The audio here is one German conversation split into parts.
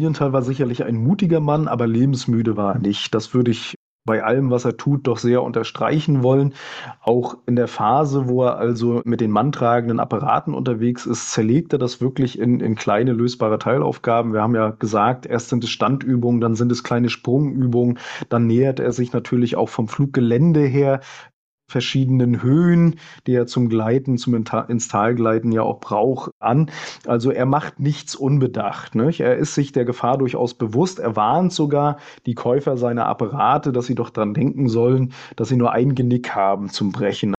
Lilienthal war sicherlich ein mutiger Mann, aber lebensmüde war er nicht. Das würde ich bei allem, was er tut, doch sehr unterstreichen wollen. Auch in der Phase, wo er also mit den manntragenden Apparaten unterwegs ist, zerlegt er das wirklich in, in kleine lösbare Teilaufgaben. Wir haben ja gesagt, erst sind es Standübungen, dann sind es kleine Sprungübungen, dann nähert er sich natürlich auch vom Fluggelände her verschiedenen Höhen, die er zum Gleiten, zum ins Tal gleiten ja auch braucht, an. Also er macht nichts unbedacht. Nicht? Er ist sich der Gefahr durchaus bewusst. Er warnt sogar die Käufer seiner Apparate, dass sie doch dran denken sollen, dass sie nur ein Genick haben zum Brechen.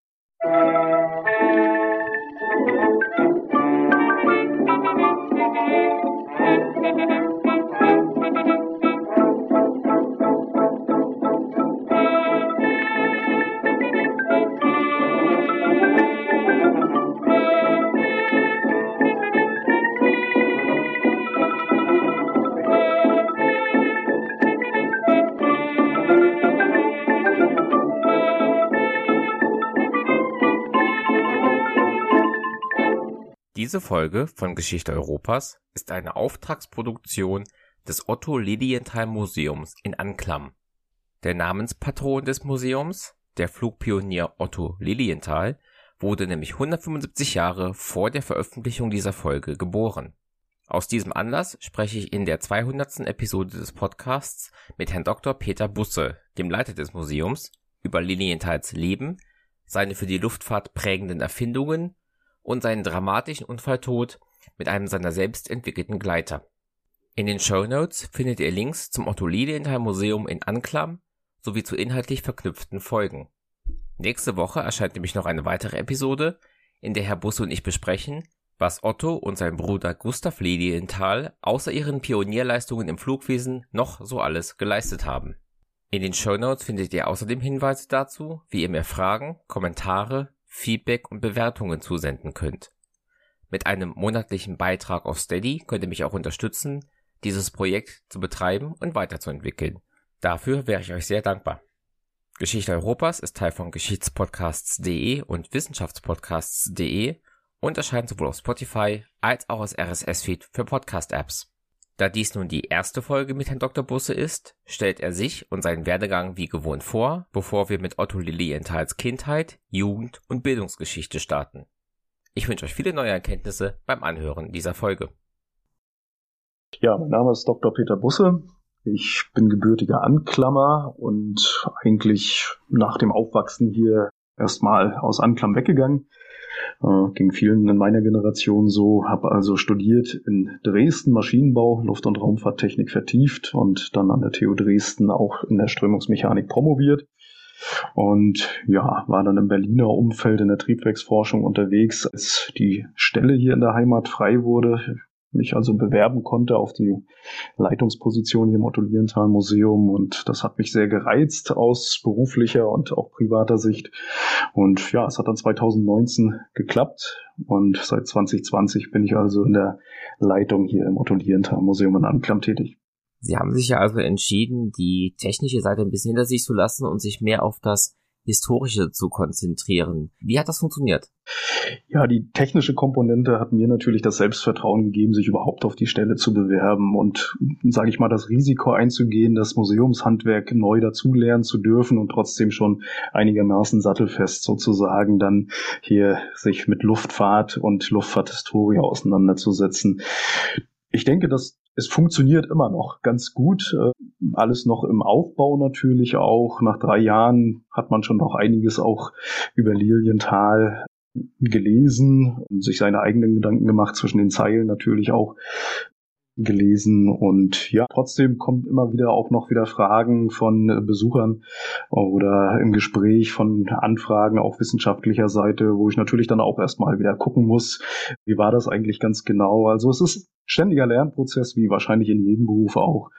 Diese Folge von Geschichte Europas ist eine Auftragsproduktion des Otto Lilienthal Museums in Anklam. Der Namenspatron des Museums, der Flugpionier Otto Lilienthal, wurde nämlich 175 Jahre vor der Veröffentlichung dieser Folge geboren. Aus diesem Anlass spreche ich in der 200. Episode des Podcasts mit Herrn Dr. Peter Busse, dem Leiter des Museums, über Lilienthals Leben, seine für die Luftfahrt prägenden Erfindungen und seinen dramatischen Unfalltod mit einem seiner selbst entwickelten Gleiter. In den Show Notes findet ihr Links zum Otto Lilienthal Museum in Anklam sowie zu inhaltlich verknüpften Folgen. Nächste Woche erscheint nämlich noch eine weitere Episode, in der Herr Busse und ich besprechen, was Otto und sein Bruder Gustav Lilienthal außer ihren Pionierleistungen im Flugwesen noch so alles geleistet haben. In den Show Notes findet ihr außerdem Hinweise dazu, wie ihr mir Fragen, Kommentare, Feedback und Bewertungen zusenden könnt. Mit einem monatlichen Beitrag auf Steady könnt ihr mich auch unterstützen, dieses Projekt zu betreiben und weiterzuentwickeln. Dafür wäre ich euch sehr dankbar. Geschichte Europas ist Teil von Geschichtspodcasts.de und Wissenschaftspodcasts.de und erscheint sowohl auf Spotify als auch als RSS-Feed für Podcast-Apps. Da dies nun die erste Folge mit Herrn Dr. Busse ist, stellt er sich und seinen Werdegang wie gewohnt vor, bevor wir mit Otto Lilienthals Kindheit, Jugend und Bildungsgeschichte starten. Ich wünsche euch viele neue Erkenntnisse beim Anhören dieser Folge. Ja, mein Name ist Dr. Peter Busse. Ich bin gebürtiger Anklammer und eigentlich nach dem Aufwachsen hier erstmal aus Anklam weggegangen. Äh, ging vielen in meiner Generation so, habe also studiert in Dresden Maschinenbau, Luft- und Raumfahrttechnik vertieft und dann an der TU Dresden auch in der Strömungsmechanik promoviert. Und ja, war dann im Berliner Umfeld in der Triebwerksforschung unterwegs, als die Stelle hier in der Heimat frei wurde mich also bewerben konnte auf die Leitungsposition hier im Otto Lienthal Museum. Und das hat mich sehr gereizt aus beruflicher und auch privater Sicht. Und ja, es hat dann 2019 geklappt. Und seit 2020 bin ich also in der Leitung hier im Otto Lienthal Museum in Anklam tätig. Sie haben sich ja also entschieden, die technische Seite ein bisschen hinter sich zu lassen und sich mehr auf das Historische zu konzentrieren. Wie hat das funktioniert? Ja, die technische Komponente hat mir natürlich das Selbstvertrauen gegeben, sich überhaupt auf die Stelle zu bewerben und, sage ich mal, das Risiko einzugehen, das Museumshandwerk neu dazulernen zu dürfen und trotzdem schon einigermaßen sattelfest sozusagen dann hier sich mit Luftfahrt und Luftfahrthistorie auseinanderzusetzen. Ich denke, dass es funktioniert immer noch ganz gut. Äh, alles noch im Aufbau natürlich auch. Nach drei Jahren hat man schon noch einiges auch über Lilienthal gelesen und sich seine eigenen Gedanken gemacht, zwischen den Zeilen natürlich auch gelesen und ja, trotzdem kommen immer wieder auch noch wieder Fragen von äh, Besuchern oder im Gespräch von Anfragen auf wissenschaftlicher Seite, wo ich natürlich dann auch erstmal wieder gucken muss, wie war das eigentlich ganz genau. Also es ist ständiger Lernprozess, wie wahrscheinlich in jedem Beruf auch,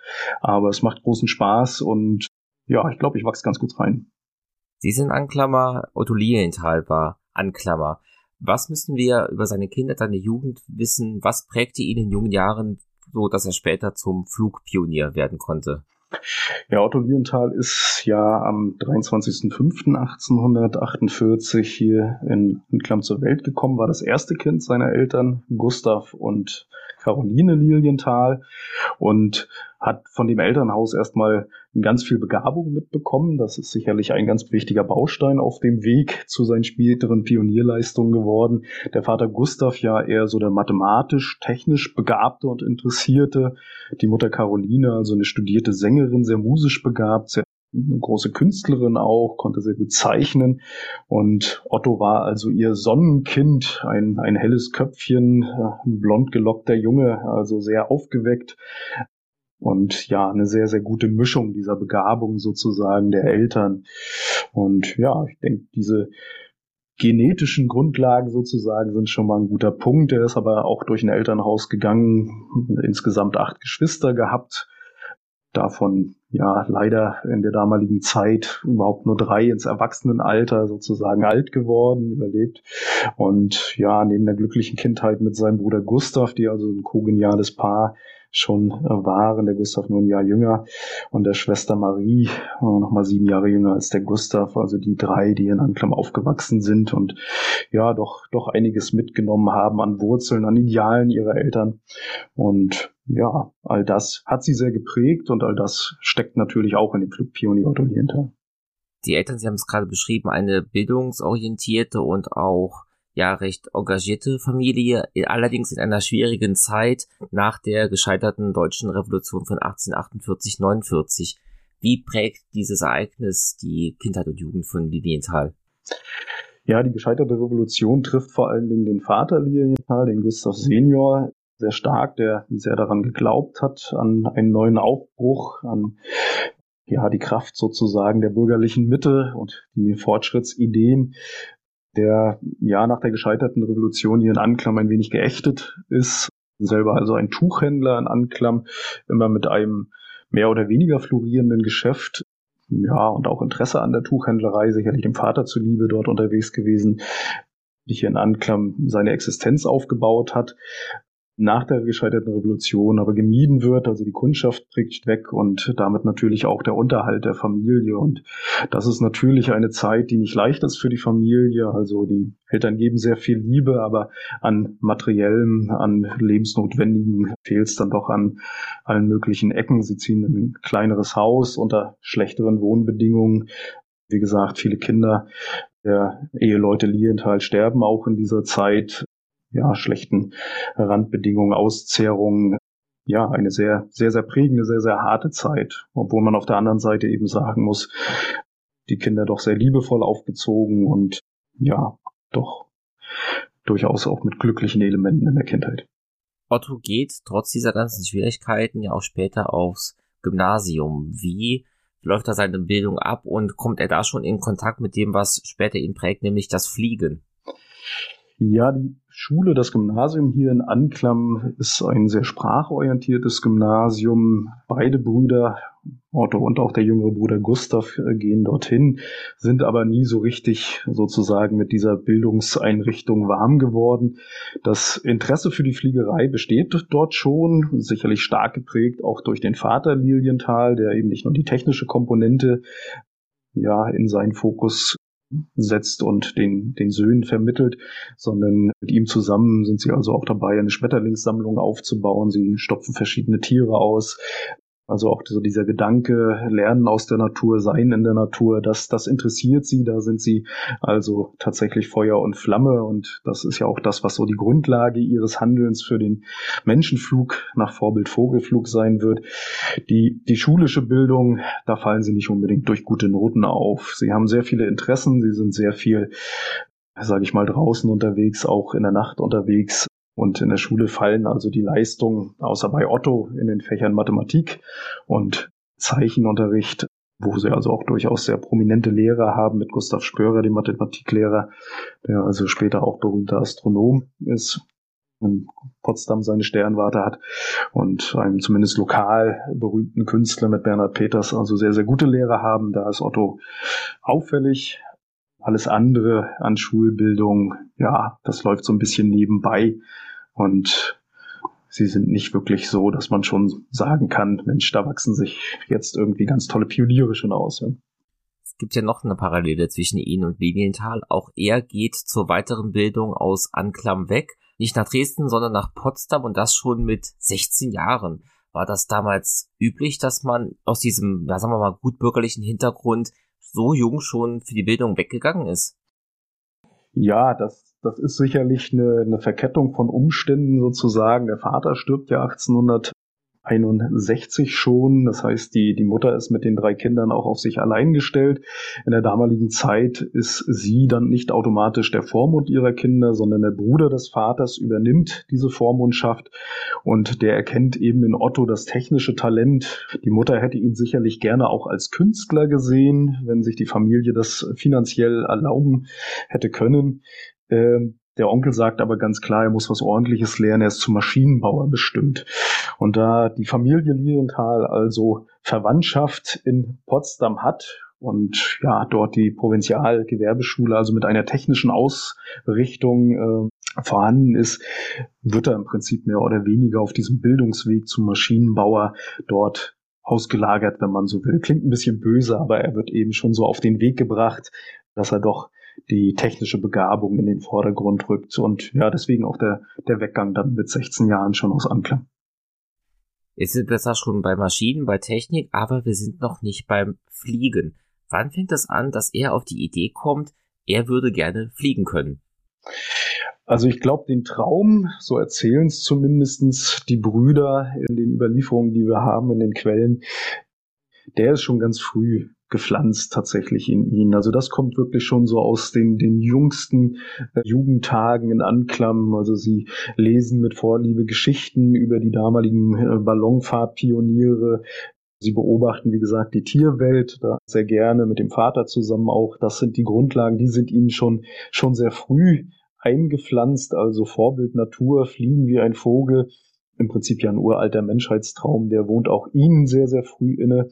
aber es macht großen Spaß und ja, ich glaube, ich wachse ganz gut rein. Sie sind Anklammer, Otto Lilienthal war Anklammer. Was müssen wir über seine Kinder, seine Jugend wissen? Was prägte ihn in jungen Jahren? So dass er später zum Flugpionier werden konnte. Ja, Otto Lilienthal ist ja am 23.05.1848 hier in Anklam zur Welt gekommen, war das erste Kind seiner Eltern, Gustav und Caroline Lilienthal und hat von dem Elternhaus erstmal ganz viel Begabung mitbekommen. Das ist sicherlich ein ganz wichtiger Baustein auf dem Weg zu seinen späteren Pionierleistungen geworden. Der Vater Gustav ja eher so der mathematisch, technisch Begabte und Interessierte. Die Mutter Caroline, also eine studierte Sängerin, sehr musisch begabt, sehr eine große Künstlerin auch, konnte sehr gut zeichnen. Und Otto war also ihr Sonnenkind, ein, ein helles Köpfchen, ein blond gelockter Junge, also sehr aufgeweckt. Und ja, eine sehr, sehr gute Mischung dieser Begabung sozusagen der Eltern. Und ja, ich denke, diese genetischen Grundlagen sozusagen sind schon mal ein guter Punkt. Er ist aber auch durch ein Elternhaus gegangen, insgesamt acht Geschwister gehabt davon ja leider in der damaligen Zeit überhaupt nur drei ins Erwachsenenalter sozusagen alt geworden, überlebt. Und ja, neben der glücklichen Kindheit mit seinem Bruder Gustav, die also ein kogeniales Paar schon waren, der Gustav nur ein Jahr jünger und der Schwester Marie äh, noch mal sieben Jahre jünger als der Gustav, also die drei, die in Anklam aufgewachsen sind und ja, doch, doch einiges mitgenommen haben an Wurzeln, an Idealen ihrer Eltern. Und ja, all das hat sie sehr geprägt und all das steckt natürlich auch in dem Flugpionier Otto Lienthal. Die Eltern, Sie haben es gerade beschrieben, eine bildungsorientierte und auch ja recht engagierte Familie, allerdings in einer schwierigen Zeit nach der gescheiterten deutschen Revolution von 1848-49. Wie prägt dieses Ereignis die Kindheit und Jugend von Lilienthal? Ja, die gescheiterte Revolution trifft vor allen Dingen den Vater Lilienthal, den Gustav Senior, sehr stark, der sehr daran geglaubt hat, an einen neuen Aufbruch, an ja, die Kraft sozusagen der bürgerlichen Mitte und die Fortschrittsideen, der ja nach der gescheiterten Revolution hier in Anklam ein wenig geächtet ist, selber also ein Tuchhändler in Anklam, immer mit einem mehr oder weniger florierenden Geschäft, ja, und auch Interesse an der Tuchhändlerei, sicherlich dem Vater zuliebe dort unterwegs gewesen, die hier in Anklam seine Existenz aufgebaut hat nach der gescheiterten Revolution aber gemieden wird. Also die Kundschaft bricht weg und damit natürlich auch der Unterhalt der Familie. Und das ist natürlich eine Zeit, die nicht leicht ist für die Familie. Also die Eltern geben sehr viel Liebe, aber an materiellem, an lebensnotwendigen fehlt es dann doch an allen möglichen Ecken. Sie ziehen in ein kleineres Haus unter schlechteren Wohnbedingungen. Wie gesagt, viele Kinder der Eheleute Lienthal sterben auch in dieser Zeit ja, schlechten Randbedingungen, Auszehrungen, ja, eine sehr, sehr, sehr prägende, sehr, sehr harte Zeit. Obwohl man auf der anderen Seite eben sagen muss, die Kinder doch sehr liebevoll aufgezogen und ja, doch durchaus auch mit glücklichen Elementen in der Kindheit. Otto geht trotz dieser ganzen Schwierigkeiten ja auch später aufs Gymnasium. Wie läuft da seine Bildung ab und kommt er da schon in Kontakt mit dem, was später ihn prägt, nämlich das Fliegen? Ja, die Schule, das Gymnasium hier in Anklam ist ein sehr sprachorientiertes Gymnasium. Beide Brüder, Otto und auch der jüngere Bruder Gustav, äh, gehen dorthin, sind aber nie so richtig sozusagen mit dieser Bildungseinrichtung warm geworden. Das Interesse für die Fliegerei besteht dort schon, sicherlich stark geprägt auch durch den Vater Lilienthal, der eben nicht nur die technische Komponente ja in seinen Fokus setzt und den, den Söhnen vermittelt, sondern mit ihm zusammen sind sie also auch dabei, eine Schmetterlingssammlung aufzubauen. Sie stopfen verschiedene Tiere aus, also auch so dieser Gedanke, Lernen aus der Natur, Sein in der Natur, das, das interessiert sie. Da sind sie also tatsächlich Feuer und Flamme. Und das ist ja auch das, was so die Grundlage ihres Handelns für den Menschenflug nach Vorbild Vogelflug sein wird. Die, die schulische Bildung, da fallen sie nicht unbedingt durch gute Noten auf. Sie haben sehr viele Interessen. Sie sind sehr viel sage ich mal, draußen unterwegs, auch in der Nacht unterwegs. Und in der Schule fallen also die Leistungen, außer bei Otto, in den Fächern Mathematik und Zeichenunterricht, wo sie also auch durchaus sehr prominente Lehrer haben, mit Gustav Spörer, dem Mathematiklehrer, der also später auch berühmter Astronom ist, in Potsdam seine Sternwarte hat und einem zumindest lokal berühmten Künstler mit Bernhard Peters also sehr, sehr gute Lehrer haben. Da ist Otto auffällig, alles andere an Schulbildung, ja, das läuft so ein bisschen nebenbei. Und sie sind nicht wirklich so, dass man schon sagen kann, Mensch, da wachsen sich jetzt irgendwie ganz tolle Pioniere schon aus. Ja. Es gibt ja noch eine Parallele zwischen Ihnen und Lilienthal. Auch er geht zur weiteren Bildung aus Anklam weg. Nicht nach Dresden, sondern nach Potsdam und das schon mit 16 Jahren. War das damals üblich, dass man aus diesem, ja, sagen wir mal, gutbürgerlichen Hintergrund so jung schon für die Bildung weggegangen ist? Ja, das, das ist sicherlich eine, eine Verkettung von Umständen sozusagen. Der Vater stirbt ja 1800 61 schon. Das heißt, die, die Mutter ist mit den drei Kindern auch auf sich allein gestellt. In der damaligen Zeit ist sie dann nicht automatisch der Vormund ihrer Kinder, sondern der Bruder des Vaters übernimmt diese Vormundschaft und der erkennt eben in Otto das technische Talent. Die Mutter hätte ihn sicherlich gerne auch als Künstler gesehen, wenn sich die Familie das finanziell erlauben hätte können. Ähm, der Onkel sagt aber ganz klar, er muss was ordentliches lernen, er ist zum Maschinenbauer bestimmt. Und da die Familie Lilienthal also Verwandtschaft in Potsdam hat und ja, dort die Provinzialgewerbeschule, also mit einer technischen Ausrichtung äh, vorhanden ist, wird er im Prinzip mehr oder weniger auf diesem Bildungsweg zum Maschinenbauer dort ausgelagert, wenn man so will. Klingt ein bisschen böse, aber er wird eben schon so auf den Weg gebracht, dass er doch die technische Begabung in den Vordergrund rückt und ja, deswegen auch der, der Weggang dann mit 16 Jahren schon aus Anklam. Jetzt sind wir zwar schon bei Maschinen, bei Technik, aber wir sind noch nicht beim Fliegen. Wann fängt es das an, dass er auf die Idee kommt, er würde gerne fliegen können? Also ich glaube, den Traum, so erzählen es zumindest die Brüder in den Überlieferungen, die wir haben, in den Quellen, der ist schon ganz früh gepflanzt tatsächlich in ihn. Also das kommt wirklich schon so aus den, den jüngsten äh, Jugendtagen in Anklam. Also sie lesen mit Vorliebe Geschichten über die damaligen äh, Ballonfahrtpioniere. Sie beobachten, wie gesagt, die Tierwelt da sehr gerne mit dem Vater zusammen auch. Das sind die Grundlagen, die sind ihnen schon, schon sehr früh eingepflanzt. Also Vorbild Natur, fliegen wie ein Vogel im Prinzip ja ein uralter Menschheitstraum, der wohnt auch Ihnen sehr, sehr früh inne.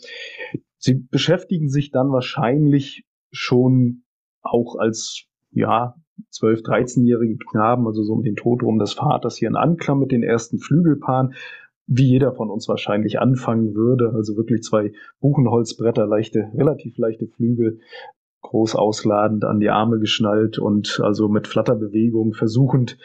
Sie beschäftigen sich dann wahrscheinlich schon auch als, ja, 12-, 13-jährige Knaben, also so um den Tod rum des Vaters hier in Anklam mit den ersten Flügelpaaren, wie jeder von uns wahrscheinlich anfangen würde. Also wirklich zwei Buchenholzbretter, leichte, relativ leichte Flügel, groß ausladend an die Arme geschnallt und also mit Flatterbewegung versuchend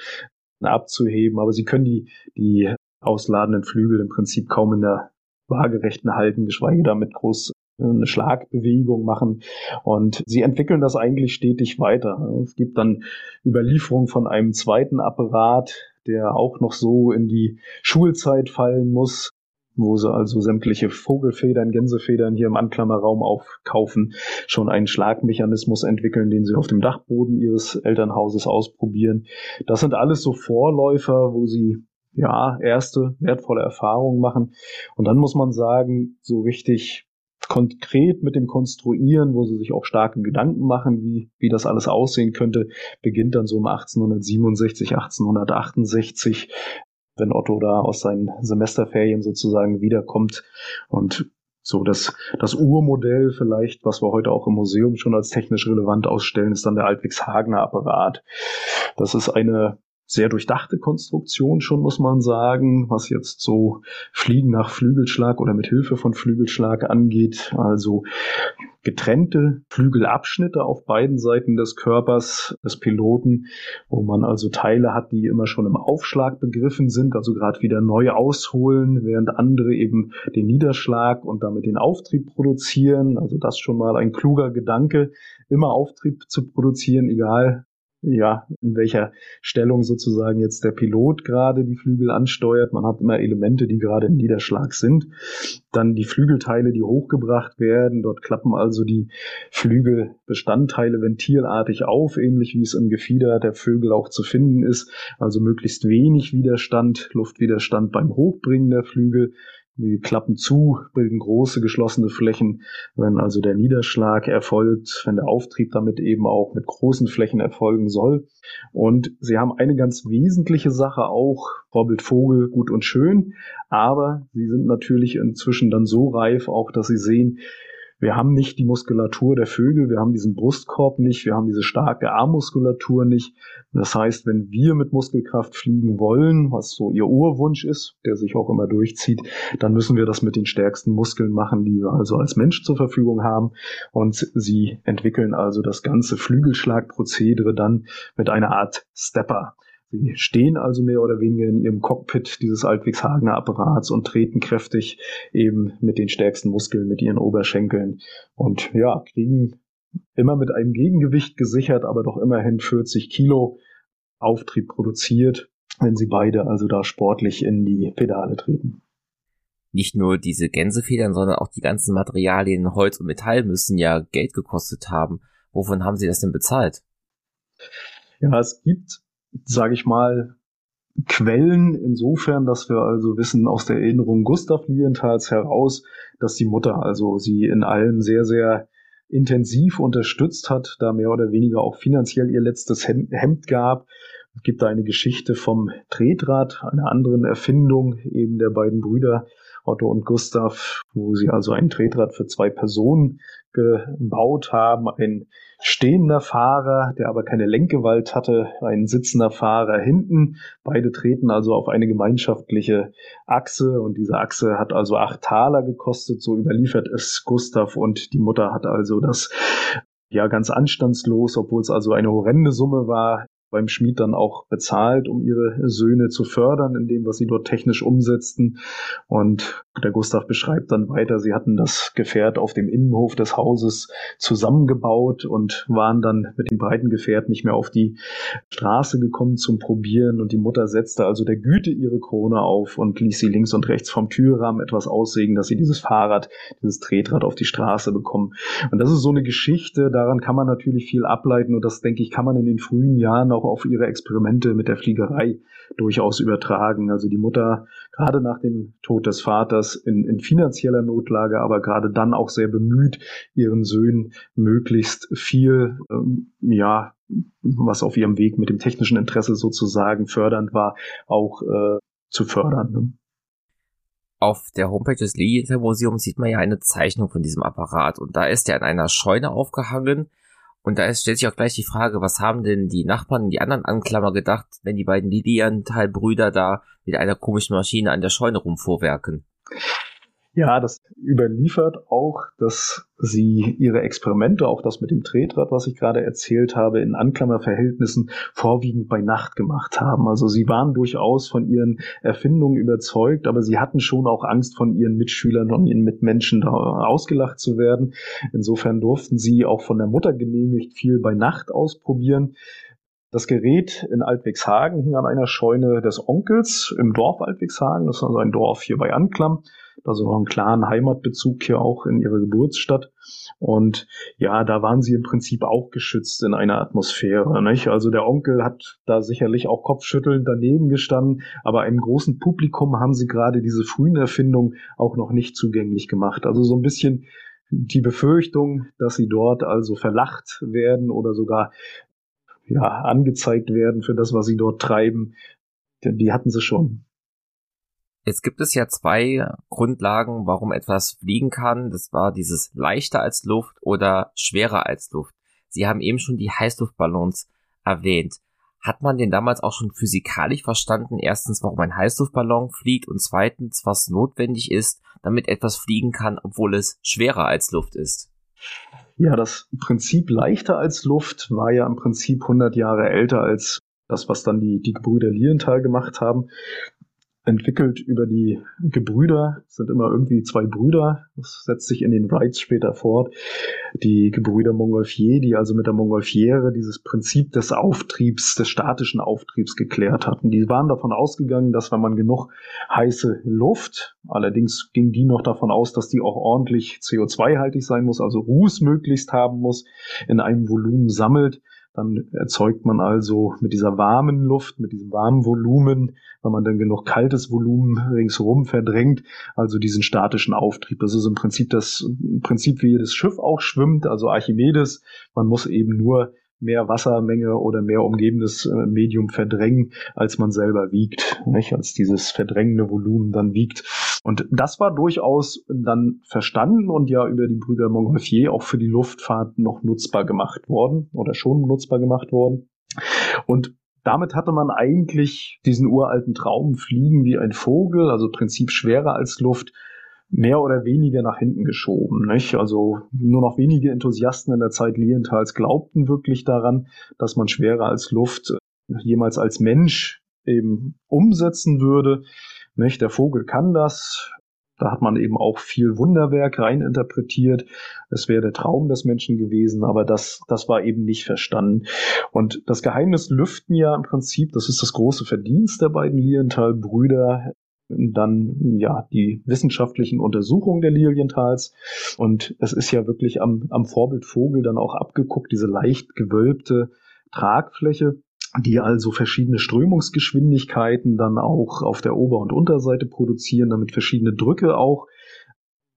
abzuheben. Aber sie können die, die ausladenden Flügel im Prinzip kaum in der waagerechten halten, geschweige damit groß eine Schlagbewegung machen. Und sie entwickeln das eigentlich stetig weiter. Es gibt dann Überlieferungen von einem zweiten Apparat, der auch noch so in die Schulzeit fallen muss, wo sie also sämtliche Vogelfedern, Gänsefedern hier im Anklammerraum aufkaufen, schon einen Schlagmechanismus entwickeln, den sie auf dem Dachboden ihres Elternhauses ausprobieren. Das sind alles so Vorläufer, wo sie ja erste wertvolle Erfahrungen machen. Und dann muss man sagen, so richtig konkret mit dem Konstruieren, wo sie sich auch starke Gedanken machen, wie, wie das alles aussehen könnte, beginnt dann so um 1867, 1868, wenn Otto da aus seinen Semesterferien sozusagen wiederkommt und so das, das Urmodell vielleicht, was wir heute auch im Museum schon als technisch relevant ausstellen, ist dann der Altwix-Hagener Apparat. Das ist eine sehr durchdachte Konstruktion schon, muss man sagen, was jetzt so Fliegen nach Flügelschlag oder mit Hilfe von Flügelschlag angeht. Also getrennte Flügelabschnitte auf beiden Seiten des Körpers des Piloten, wo man also Teile hat, die immer schon im Aufschlag begriffen sind, also gerade wieder neu ausholen, während andere eben den Niederschlag und damit den Auftrieb produzieren. Also das schon mal ein kluger Gedanke, immer Auftrieb zu produzieren, egal ja, in welcher Stellung sozusagen jetzt der Pilot gerade die Flügel ansteuert. Man hat immer Elemente, die gerade im Niederschlag sind. Dann die Flügelteile, die hochgebracht werden. Dort klappen also die Flügelbestandteile ventilartig auf, ähnlich wie es im Gefieder der Vögel auch zu finden ist. Also möglichst wenig Widerstand, Luftwiderstand beim Hochbringen der Flügel. Die klappen zu, bilden große geschlossene Flächen. Wenn also der Niederschlag erfolgt, wenn der Auftrieb damit eben auch mit großen Flächen erfolgen soll. Und sie haben eine ganz wesentliche Sache auch, Vorbild Vogel, gut und schön, aber sie sind natürlich inzwischen dann so reif auch, dass sie sehen, wir haben nicht die Muskulatur der Vögel, wir haben diesen Brustkorb nicht, wir haben diese starke Armmuskulatur nicht. Das heißt, wenn wir mit Muskelkraft fliegen wollen, was so ihr Urwunsch ist, der sich auch immer durchzieht, dann müssen wir das mit den stärksten Muskeln machen, die wir also als Mensch zur Verfügung haben. Und sie entwickeln also das ganze Flügelschlagprozedere dann mit einer Art Stepper. Sie stehen also mehr oder weniger in ihrem Cockpit dieses Altwigshagener Apparats und treten kräftig eben mit den stärksten Muskeln, mit ihren Oberschenkeln und ja, kriegen immer mit einem Gegengewicht gesichert, aber doch immerhin 40 Kilo Auftrieb produziert, wenn sie beide also da sportlich in die Pedale treten. Nicht nur diese Gänsefedern, sondern auch die ganzen Materialien Holz und Metall müssen ja Geld gekostet haben. Wovon haben Sie das denn bezahlt? Ja, es gibt sage ich mal, Quellen insofern, dass wir also wissen aus der Erinnerung Gustav Lienthals heraus, dass die Mutter also sie in allem sehr, sehr intensiv unterstützt hat, da mehr oder weniger auch finanziell ihr letztes Hemd gab. Es gibt da eine Geschichte vom Tretrad, einer anderen Erfindung eben der beiden Brüder Otto und Gustav, wo sie also ein Tretrad für zwei Personen gebaut haben. Ein stehender Fahrer, der aber keine Lenkgewalt hatte, ein sitzender Fahrer hinten. Beide treten also auf eine gemeinschaftliche Achse und diese Achse hat also acht Taler gekostet, so überliefert es Gustav und die Mutter hat also das ja ganz anstandslos, obwohl es also eine horrende Summe war, beim Schmied dann auch bezahlt, um ihre Söhne zu fördern in dem, was sie dort technisch umsetzten. Und der Gustav beschreibt dann weiter, sie hatten das Gefährt auf dem Innenhof des Hauses zusammengebaut und waren dann mit dem breiten Gefährt nicht mehr auf die Straße gekommen zum Probieren. Und die Mutter setzte also der Güte ihre Krone auf und ließ sie links und rechts vom Türrahmen etwas aussägen, dass sie dieses Fahrrad, dieses Tretrad auf die Straße bekommen. Und das ist so eine Geschichte, daran kann man natürlich viel ableiten und das, denke ich, kann man in den frühen Jahren auch auf ihre Experimente mit der Fliegerei durchaus übertragen. Also die Mutter, gerade nach dem Tod des Vaters, in, in finanzieller Notlage, aber gerade dann auch sehr bemüht, ihren Söhnen möglichst viel, ähm, ja, was auf ihrem Weg mit dem technischen Interesse sozusagen fördernd war, auch äh, zu fördern. Ne? Auf der Homepage des Lilienthal Museums sieht man ja eine Zeichnung von diesem Apparat und da ist er an einer Scheune aufgehangen und da ist, stellt sich auch gleich die Frage, was haben denn die Nachbarn, die anderen Anklammer gedacht, wenn die beiden Lilienthal-Brüder da mit einer komischen Maschine an der Scheune rumvorwerken? Ja, das überliefert auch, dass sie ihre Experimente, auch das mit dem Tretrad, was ich gerade erzählt habe, in Anklammerverhältnissen vorwiegend bei Nacht gemacht haben. Also sie waren durchaus von ihren Erfindungen überzeugt, aber sie hatten schon auch Angst von ihren Mitschülern und ihren Mitmenschen da ausgelacht zu werden. Insofern durften sie auch von der Mutter genehmigt viel bei Nacht ausprobieren. Das Gerät in Altwigshagen hing an einer Scheune des Onkels im Dorf Altwigshagen. Das ist also ein Dorf hier bei Anklam also noch einen klaren Heimatbezug hier auch in ihre Geburtsstadt. Und ja, da waren sie im Prinzip auch geschützt in einer Atmosphäre. Nicht? Also der Onkel hat da sicherlich auch kopfschüttelnd daneben gestanden, aber einem großen Publikum haben sie gerade diese frühen Erfindungen auch noch nicht zugänglich gemacht. Also so ein bisschen die Befürchtung, dass sie dort also verlacht werden oder sogar ja, angezeigt werden für das, was sie dort treiben, die hatten sie schon. Jetzt gibt es ja zwei Grundlagen, warum etwas fliegen kann. Das war dieses leichter als Luft oder schwerer als Luft. Sie haben eben schon die Heißluftballons erwähnt. Hat man denn damals auch schon physikalisch verstanden, erstens, warum ein Heißluftballon fliegt und zweitens, was notwendig ist, damit etwas fliegen kann, obwohl es schwerer als Luft ist? Ja, das Prinzip leichter als Luft war ja im Prinzip 100 Jahre älter als das, was dann die, die Gebrüder Lilienthal gemacht haben entwickelt über die Gebrüder, es sind immer irgendwie zwei Brüder, das setzt sich in den Wrights später fort, die Gebrüder Montgolfier, die also mit der Montgolfiere dieses Prinzip des Auftriebs, des statischen Auftriebs geklärt hatten. Die waren davon ausgegangen, dass wenn man genug heiße Luft, allerdings ging die noch davon aus, dass die auch ordentlich CO2-haltig sein muss, also Ruß möglichst haben muss, in einem Volumen sammelt, dann erzeugt man also mit dieser warmen Luft, mit diesem warmen Volumen, wenn man dann genug kaltes Volumen ringsherum verdrängt, also diesen statischen Auftrieb. Das ist im Prinzip das Prinzip, wie jedes Schiff auch schwimmt, also Archimedes. Man muss eben nur mehr Wassermenge oder mehr umgebendes äh, Medium verdrängen, als man selber wiegt, nicht? als dieses verdrängende Volumen dann wiegt. Und das war durchaus dann verstanden und ja über die Brüder Montgolfier auch für die Luftfahrt noch nutzbar gemacht worden oder schon nutzbar gemacht worden. Und damit hatte man eigentlich diesen uralten Traum Fliegen wie ein Vogel, also Prinzip schwerer als Luft, mehr oder weniger nach hinten geschoben. Nicht? Also nur noch wenige Enthusiasten in der Zeit Lientals glaubten wirklich daran, dass man schwerer als Luft jemals als Mensch eben umsetzen würde. Nicht? Der Vogel kann das. Da hat man eben auch viel Wunderwerk reininterpretiert. Es wäre der Traum des Menschen gewesen, aber das, das war eben nicht verstanden. Und das Geheimnis lüften ja im Prinzip, das ist das große Verdienst der beiden Lilienthal-Brüder, dann ja die wissenschaftlichen Untersuchungen der Lilientals. Und es ist ja wirklich am, am Vorbild Vogel dann auch abgeguckt, diese leicht gewölbte Tragfläche die also verschiedene Strömungsgeschwindigkeiten dann auch auf der Ober- und Unterseite produzieren, damit verschiedene Drücke auch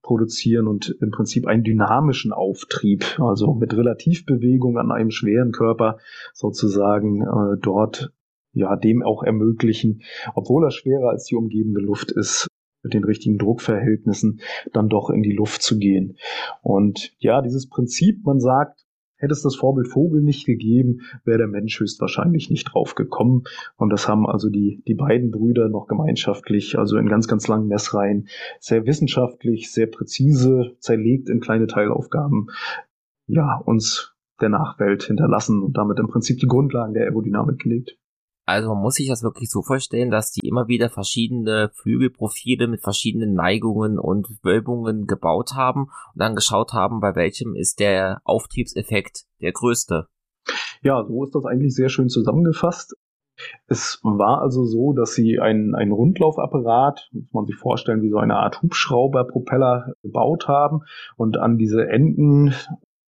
produzieren und im Prinzip einen dynamischen Auftrieb, also mit Relativbewegung an einem schweren Körper sozusagen äh, dort ja dem auch ermöglichen, obwohl er schwerer als die umgebende Luft ist, mit den richtigen Druckverhältnissen dann doch in die Luft zu gehen. Und ja, dieses Prinzip, man sagt, Hätte es das Vorbild Vogel nicht gegeben, wäre der Mensch höchstwahrscheinlich nicht drauf gekommen. Und das haben also die, die beiden Brüder noch gemeinschaftlich, also in ganz, ganz langen Messreihen, sehr wissenschaftlich, sehr präzise, zerlegt in kleine Teilaufgaben, ja, uns der Nachwelt hinterlassen und damit im Prinzip die Grundlagen der Aerodynamik gelegt. Also man muss sich das wirklich so vorstellen, dass die immer wieder verschiedene Flügelprofile mit verschiedenen Neigungen und Wölbungen gebaut haben und dann geschaut haben, bei welchem ist der Auftriebseffekt der größte. Ja, so ist das eigentlich sehr schön zusammengefasst. Es war also so, dass sie einen, Rundlaufapparat, muss man sich vorstellen, wie so eine Art Hubschrauberpropeller gebaut haben und an diese Enden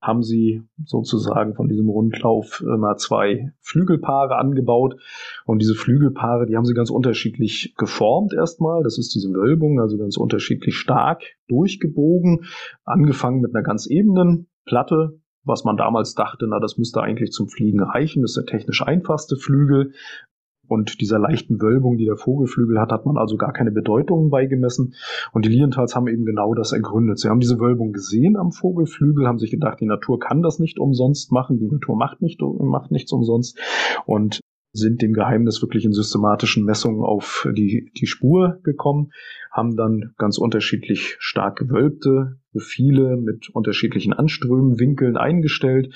haben sie sozusagen von diesem Rundlauf immer zwei Flügelpaare angebaut. Und diese Flügelpaare, die haben sie ganz unterschiedlich geformt erstmal. Das ist diese Wölbung, also ganz unterschiedlich stark durchgebogen. Angefangen mit einer ganz ebenen Platte, was man damals dachte, na, das müsste eigentlich zum Fliegen reichen. Das ist der technisch einfachste Flügel. Und dieser leichten Wölbung, die der Vogelflügel hat, hat man also gar keine Bedeutung beigemessen. Und die Lilienthals haben eben genau das ergründet. Sie haben diese Wölbung gesehen am Vogelflügel, haben sich gedacht, die Natur kann das nicht umsonst machen, die Natur macht, nicht, macht nichts umsonst. Und sind dem Geheimnis wirklich in systematischen Messungen auf die, die Spur gekommen, haben dann ganz unterschiedlich stark gewölbte Profile mit unterschiedlichen Anströmenwinkeln eingestellt,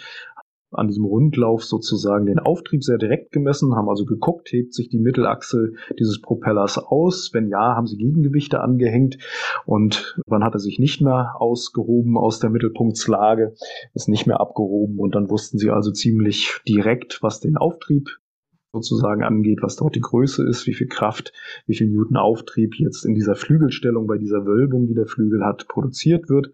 an diesem Rundlauf sozusagen den Auftrieb sehr direkt gemessen, haben also geguckt, hebt sich die Mittelachse dieses Propellers aus? Wenn ja, haben sie Gegengewichte angehängt und wann hat er sich nicht mehr ausgehoben aus der Mittelpunktslage, ist nicht mehr abgehoben und dann wussten sie also ziemlich direkt, was den Auftrieb sozusagen angeht, was dort die Größe ist, wie viel Kraft, wie viel Newton Auftrieb jetzt in dieser Flügelstellung bei dieser Wölbung, die der Flügel hat, produziert wird.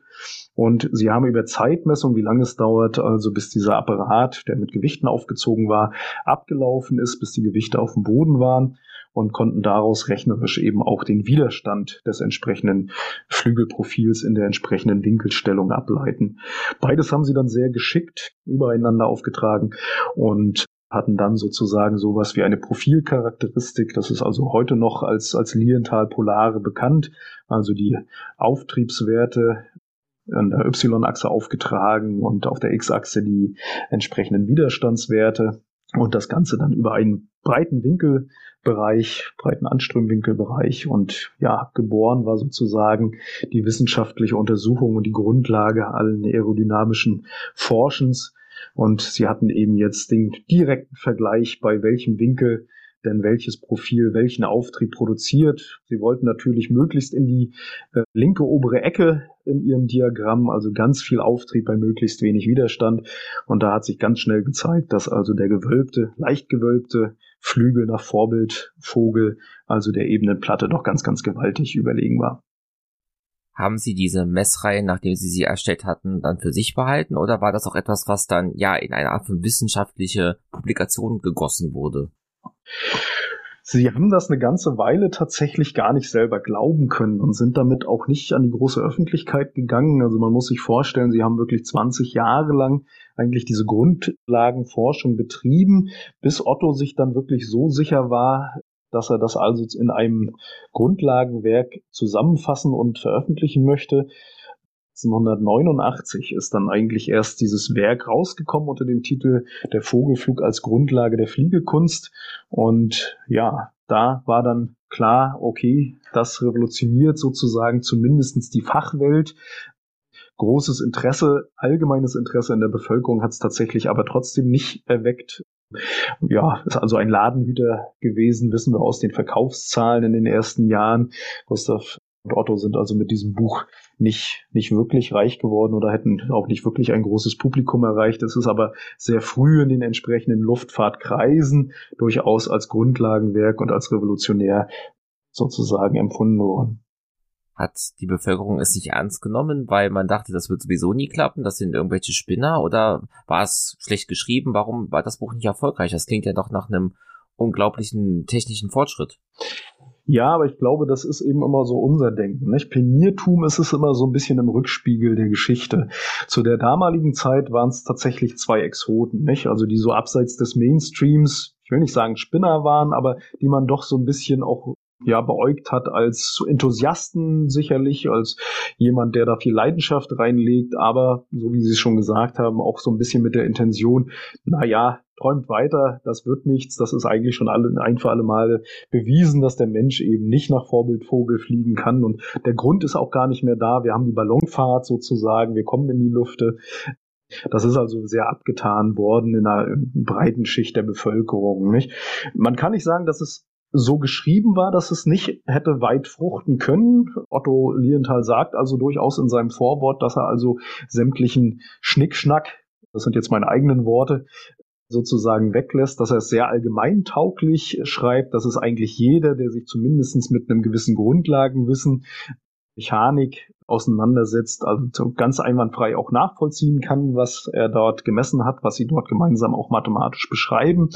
Und sie haben über Zeitmessung, wie lange es dauert, also bis dieser Apparat, der mit Gewichten aufgezogen war, abgelaufen ist, bis die Gewichte auf dem Boden waren und konnten daraus rechnerisch eben auch den Widerstand des entsprechenden Flügelprofils in der entsprechenden Winkelstellung ableiten. Beides haben sie dann sehr geschickt übereinander aufgetragen und hatten dann sozusagen sowas wie eine Profilcharakteristik. Das ist also heute noch als, als Lilienthal Polare bekannt. Also die Auftriebswerte an der Y-Achse aufgetragen und auf der X-Achse die entsprechenden Widerstandswerte und das Ganze dann über einen breiten Winkelbereich, breiten Anströmwinkelbereich und ja, geboren war sozusagen die wissenschaftliche Untersuchung und die Grundlage allen aerodynamischen Forschens und sie hatten eben jetzt den direkten Vergleich, bei welchem Winkel denn welches Profil welchen Auftrieb produziert. Sie wollten natürlich möglichst in die äh, linke obere Ecke in ihrem Diagramm, also ganz viel Auftrieb bei möglichst wenig Widerstand. Und da hat sich ganz schnell gezeigt, dass also der gewölbte, leicht gewölbte Flügel nach Vorbild Vogel, also der ebenen Platte, doch ganz, ganz gewaltig überlegen war. Haben Sie diese Messreihe, nachdem Sie sie erstellt hatten, dann für sich behalten oder war das auch etwas, was dann ja in eine Art von wissenschaftliche Publikation gegossen wurde? Sie haben das eine ganze Weile tatsächlich gar nicht selber glauben können und sind damit auch nicht an die große Öffentlichkeit gegangen. Also man muss sich vorstellen, Sie haben wirklich 20 Jahre lang eigentlich diese Grundlagenforschung betrieben, bis Otto sich dann wirklich so sicher war, dass er das also in einem Grundlagenwerk zusammenfassen und veröffentlichen möchte. 1989 ist dann eigentlich erst dieses Werk rausgekommen unter dem Titel Der Vogelflug als Grundlage der Fliegekunst. Und ja, da war dann klar, okay, das revolutioniert sozusagen zumindestens die Fachwelt. Großes Interesse, allgemeines Interesse in der Bevölkerung hat es tatsächlich aber trotzdem nicht erweckt. Ja, ist also ein Ladenhüter gewesen, wissen wir aus den Verkaufszahlen in den ersten Jahren. Gustav und Otto sind also mit diesem Buch nicht, nicht wirklich reich geworden oder hätten auch nicht wirklich ein großes Publikum erreicht. Es ist aber sehr früh in den entsprechenden Luftfahrtkreisen durchaus als Grundlagenwerk und als revolutionär sozusagen empfunden worden. Hat die Bevölkerung es nicht ernst genommen, weil man dachte, das wird sowieso nie klappen, das sind irgendwelche Spinner oder war es schlecht geschrieben? Warum war das Buch nicht erfolgreich? Das klingt ja doch nach einem unglaublichen technischen Fortschritt. Ja, aber ich glaube, das ist eben immer so unser Denken. Nicht? Peniertum ist es immer so ein bisschen im Rückspiegel der Geschichte. Zu der damaligen Zeit waren es tatsächlich zwei Exoten, nicht? also die so abseits des Mainstreams, ich will nicht sagen Spinner waren, aber die man doch so ein bisschen auch ja beäugt hat als Enthusiasten sicherlich, als jemand, der da viel Leidenschaft reinlegt, aber so wie Sie es schon gesagt haben, auch so ein bisschen mit der Intention, na ja, träumt weiter, das wird nichts, das ist eigentlich schon alle, ein für alle Male bewiesen, dass der Mensch eben nicht nach Vorbildvogel fliegen kann und der Grund ist auch gar nicht mehr da. Wir haben die Ballonfahrt sozusagen, wir kommen in die Lüfte. Das ist also sehr abgetan worden in einer breiten Schicht der Bevölkerung. Nicht? Man kann nicht sagen, dass es so geschrieben war, dass es nicht hätte weit fruchten können. Otto Lienthal sagt also durchaus in seinem Vorwort, dass er also sämtlichen Schnickschnack, das sind jetzt meine eigenen Worte, sozusagen weglässt, dass er es sehr allgemeintauglich schreibt, dass es eigentlich jeder, der sich zumindest mit einem gewissen Grundlagenwissen Mechanik auseinandersetzt, also ganz einwandfrei auch nachvollziehen kann, was er dort gemessen hat, was sie dort gemeinsam auch mathematisch beschreiben.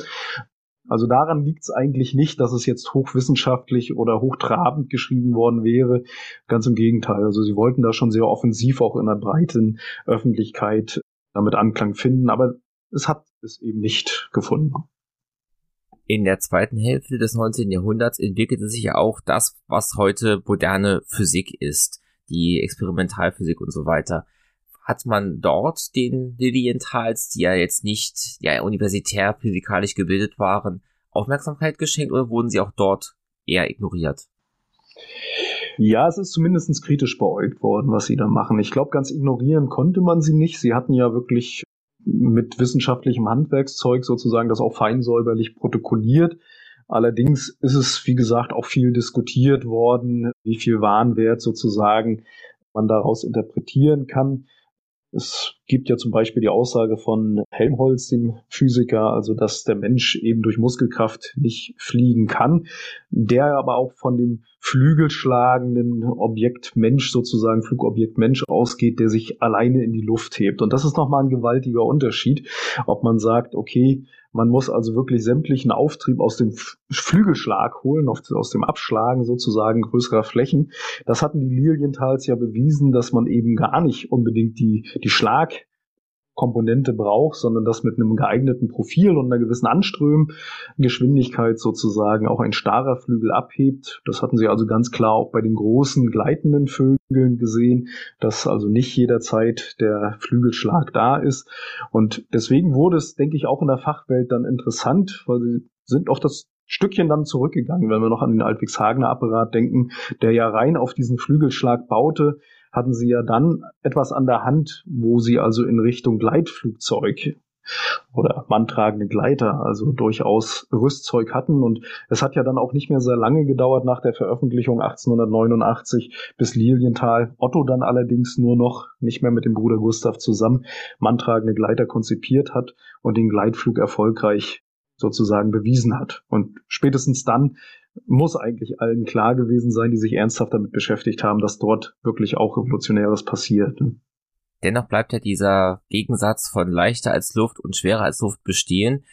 Also daran liegt es eigentlich nicht, dass es jetzt hochwissenschaftlich oder hochtrabend geschrieben worden wäre. Ganz im Gegenteil. Also sie wollten da schon sehr offensiv auch in der breiten Öffentlichkeit damit Anklang finden. Aber es hat es eben nicht gefunden. In der zweiten Hälfte des 19. Jahrhunderts entwickelte sich ja auch das, was heute moderne Physik ist, die Experimentalphysik und so weiter. Hat man dort den Lilienthal's, die ja jetzt nicht ja, universitär physikalisch gebildet waren, Aufmerksamkeit geschenkt oder wurden sie auch dort eher ignoriert? Ja, es ist zumindest kritisch beäugt worden, was sie da machen. Ich glaube, ganz ignorieren konnte man sie nicht. Sie hatten ja wirklich mit wissenschaftlichem Handwerkszeug sozusagen das auch feinsäuberlich protokolliert. Allerdings ist es, wie gesagt, auch viel diskutiert worden, wie viel Warenwert sozusagen man daraus interpretieren kann. Es gibt ja zum Beispiel die Aussage von Helmholtz, dem Physiker, also dass der Mensch eben durch Muskelkraft nicht fliegen kann, der aber auch von dem flügelschlagenden Objekt Mensch sozusagen, Flugobjekt Mensch ausgeht, der sich alleine in die Luft hebt. Und das ist nochmal ein gewaltiger Unterschied, ob man sagt, okay, man muss also wirklich sämtlichen Auftrieb aus dem Flügelschlag holen, aus dem Abschlagen sozusagen größerer Flächen. Das hatten die Lilienthals ja bewiesen, dass man eben gar nicht unbedingt die, die Schlag Komponente braucht, sondern dass mit einem geeigneten Profil und einer gewissen Anströmgeschwindigkeit sozusagen auch ein starrer Flügel abhebt. Das hatten sie also ganz klar auch bei den großen gleitenden Vögeln gesehen, dass also nicht jederzeit der Flügelschlag da ist. Und deswegen wurde es, denke ich, auch in der Fachwelt dann interessant, weil sie sind auch das Stückchen dann zurückgegangen, wenn wir noch an den Altwigshagener Apparat denken, der ja rein auf diesen Flügelschlag baute, hatten sie ja dann etwas an der Hand, wo sie also in Richtung Gleitflugzeug oder manntragende Gleiter, also durchaus Rüstzeug hatten. Und es hat ja dann auch nicht mehr sehr lange gedauert nach der Veröffentlichung 1889, bis Lilienthal Otto dann allerdings nur noch nicht mehr mit dem Bruder Gustav zusammen manntragende Gleiter konzipiert hat und den Gleitflug erfolgreich sozusagen bewiesen hat. Und spätestens dann muss eigentlich allen klar gewesen sein, die sich ernsthaft damit beschäftigt haben, dass dort wirklich auch Revolutionäres passiert. Ne? Dennoch bleibt ja dieser Gegensatz von leichter als Luft und schwerer als Luft bestehen.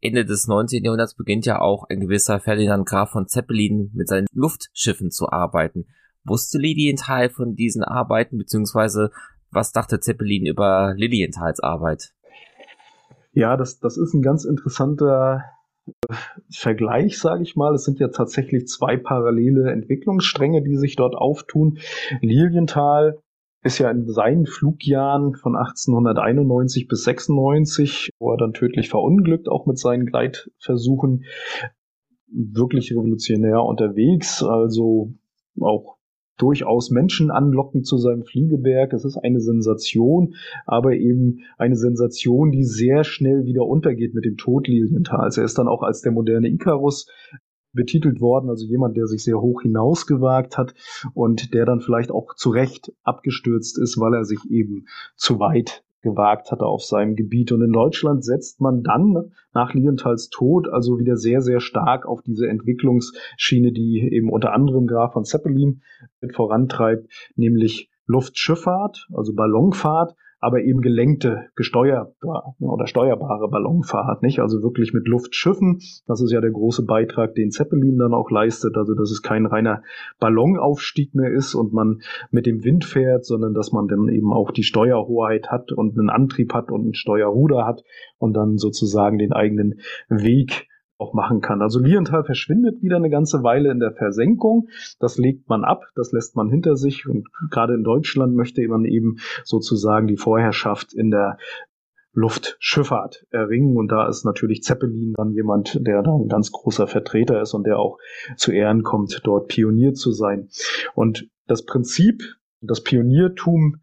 Ende des 19. Jahrhunderts beginnt ja auch ein gewisser Ferdinand Graf von Zeppelin mit seinen Luftschiffen zu arbeiten. Wusste Lilienthal von diesen Arbeiten, beziehungsweise was dachte Zeppelin über Lilienthals Arbeit? Ja, das, das ist ein ganz interessanter Vergleich, sage ich mal. Es sind ja tatsächlich zwei parallele Entwicklungsstränge, die sich dort auftun. Lilienthal ist ja in seinen Flugjahren von 1891 bis 96, wo er dann tödlich verunglückt, auch mit seinen Gleitversuchen, wirklich revolutionär unterwegs. Also auch durchaus Menschen anlocken zu seinem Fliegeberg. Es ist eine Sensation, aber eben eine Sensation, die sehr schnell wieder untergeht mit dem Tod Lilienthals. Er ist dann auch als der moderne Icarus betitelt worden, also jemand, der sich sehr hoch hinausgewagt hat und der dann vielleicht auch zu Recht abgestürzt ist, weil er sich eben zu weit gewagt hatte auf seinem Gebiet. Und in Deutschland setzt man dann nach Lienthals Tod also wieder sehr, sehr stark auf diese Entwicklungsschiene, die eben unter anderem Graf von Zeppelin mit vorantreibt, nämlich Luftschifffahrt, also Ballonfahrt aber eben gelenkte, gesteuerbare oder steuerbare Ballonfahrt, nicht? Also wirklich mit Luftschiffen. Das ist ja der große Beitrag, den Zeppelin dann auch leistet. Also, dass es kein reiner Ballonaufstieg mehr ist und man mit dem Wind fährt, sondern dass man dann eben auch die Steuerhoheit hat und einen Antrieb hat und ein Steuerruder hat und dann sozusagen den eigenen Weg auch machen kann. Also Lienthal verschwindet wieder eine ganze Weile in der Versenkung. Das legt man ab, das lässt man hinter sich und gerade in Deutschland möchte man eben sozusagen die Vorherrschaft in der Luftschifffahrt erringen. Und da ist natürlich Zeppelin dann jemand, der da ein ganz großer Vertreter ist und der auch zu Ehren kommt, dort Pionier zu sein. Und das Prinzip, das Pioniertum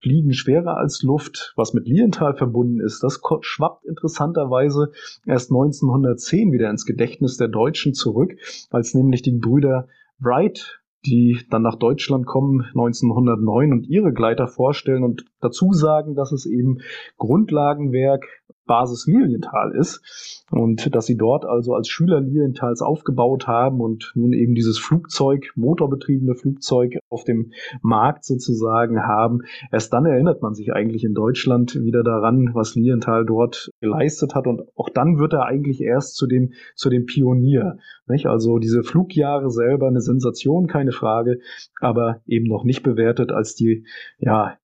Fliegen schwerer als Luft, was mit Lienthal verbunden ist, das schwappt interessanterweise erst 1910 wieder ins Gedächtnis der Deutschen zurück, als nämlich die Brüder Wright die dann nach Deutschland kommen 1909 und ihre Gleiter vorstellen und dazu sagen, dass es eben Grundlagenwerk Basis Lilienthal ist und dass sie dort also als Schüler Lilienthals aufgebaut haben und nun eben dieses Flugzeug, motorbetriebene Flugzeug auf dem Markt sozusagen haben. Erst dann erinnert man sich eigentlich in Deutschland wieder daran, was Lilienthal dort geleistet hat und auch dann wird er eigentlich erst zu dem, zu dem Pionier. Nicht? Also diese Flugjahre selber eine Sensation, keine Frage, aber eben noch nicht bewertet als die, ja,